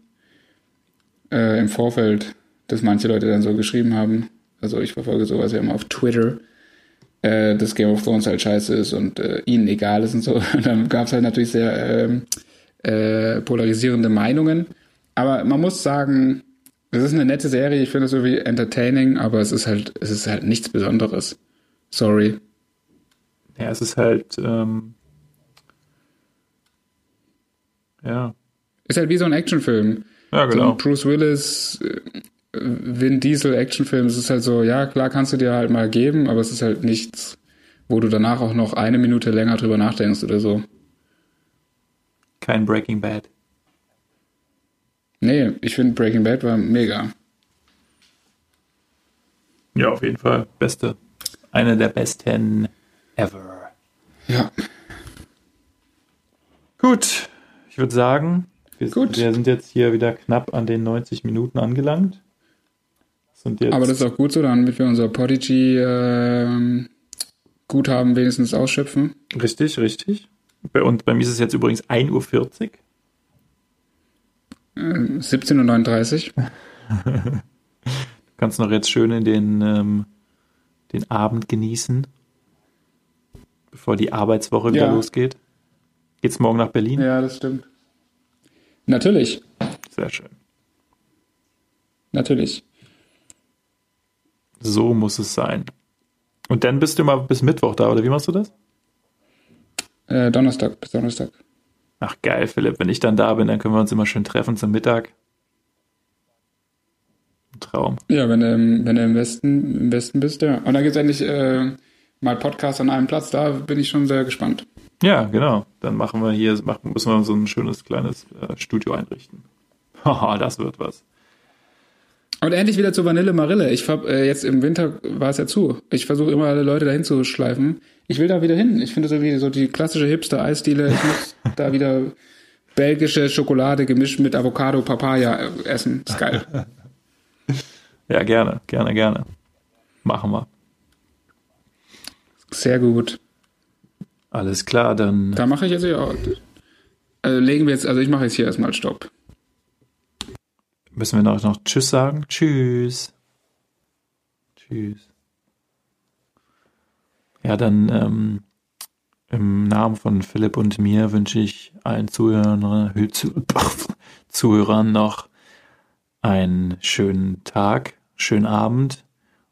äh, im Vorfeld, dass manche Leute dann so geschrieben haben, also ich verfolge sowas ja immer auf Twitter, äh, dass Game of Thrones halt scheiße ist und äh, ihnen egal ist und so. Und dann gab es halt natürlich sehr ähm, äh, polarisierende Meinungen. Aber man muss sagen, es ist eine nette Serie, ich finde es irgendwie entertaining, aber es ist halt, es ist halt nichts Besonderes. Sorry. Ja, es ist halt, ähm, ja. Ist halt wie so ein Actionfilm. Ja, genau. So ein Bruce Willis, äh, Vin Diesel Actionfilm. Es ist halt so, ja, klar kannst du dir halt mal geben, aber es ist halt nichts, wo du danach auch noch eine Minute länger drüber nachdenkst oder so. Kein Breaking Bad. Nee, ich finde Breaking Bad war mega. Ja, auf jeden Fall. Beste. Eine der besten ever. Ja. Gut. Ich würde sagen, wir, Gut. wir sind jetzt hier wieder knapp an den 90 Minuten angelangt. Aber das ist auch gut so, damit wir unser Podigy ähm, Guthaben wenigstens ausschöpfen. richtig, richtig. Bei, und bei mir ist es jetzt übrigens 1.40 Uhr. Äh, 17.39 Uhr. Du kannst noch jetzt schön in den, ähm, den Abend genießen, bevor die Arbeitswoche wieder Ja. losgeht. Geht's morgen nach Berlin? Ja, das stimmt. Natürlich, Sehr schön. natürlich. So muss es sein. Und dann bist du mal bis Mittwoch da, oder wie machst du das? Äh, Donnerstag, bis Donnerstag. Ach geil, Philipp. Wenn ich dann da bin, dann können wir uns immer schön treffen zum Mittag. Ein Traum. Ja, wenn du, im- wenn du im Westen, im Westen bist, ja. Und dann gibt's endlich äh, mal Podcast an einem Platz, da bin ich schon sehr gespannt. Ja, genau. Dann machen wir hier, machen, müssen wir so ein schönes kleines äh, Studio einrichten. Haha, das wird was. Und endlich wieder zu Vanille Marille. Ich hab, äh, jetzt im Winter war es ja zu. Ich versuche immer alle Leute dahin zu schleifen. Ich will da wieder hin. Ich finde so wie so die klassische Hipster-Eisdiele. Ich muss da wieder belgische Schokolade gemischt mit Avocado, Papaya äh, essen. ist geil. Ja, gerne, gerne, gerne. Machen wir. Sehr gut. Alles klar, dann Da mache ich jetzt ja. Äh, legen wir jetzt, also ich mache jetzt hier erstmal Stopp. müssen wir noch, noch Tschüss sagen. Tschüss. Tschüss. Ja, dann ähm, im Namen von Philipp und mir wünsche ich allen Zuhörern, Zuhörern noch einen schönen Tag, schönen Abend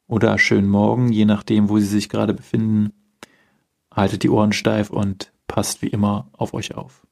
oder schönen Morgen, je nachdem, wo sie sich gerade befinden. Haltet die Ohren steif und passt wie immer auf euch auf.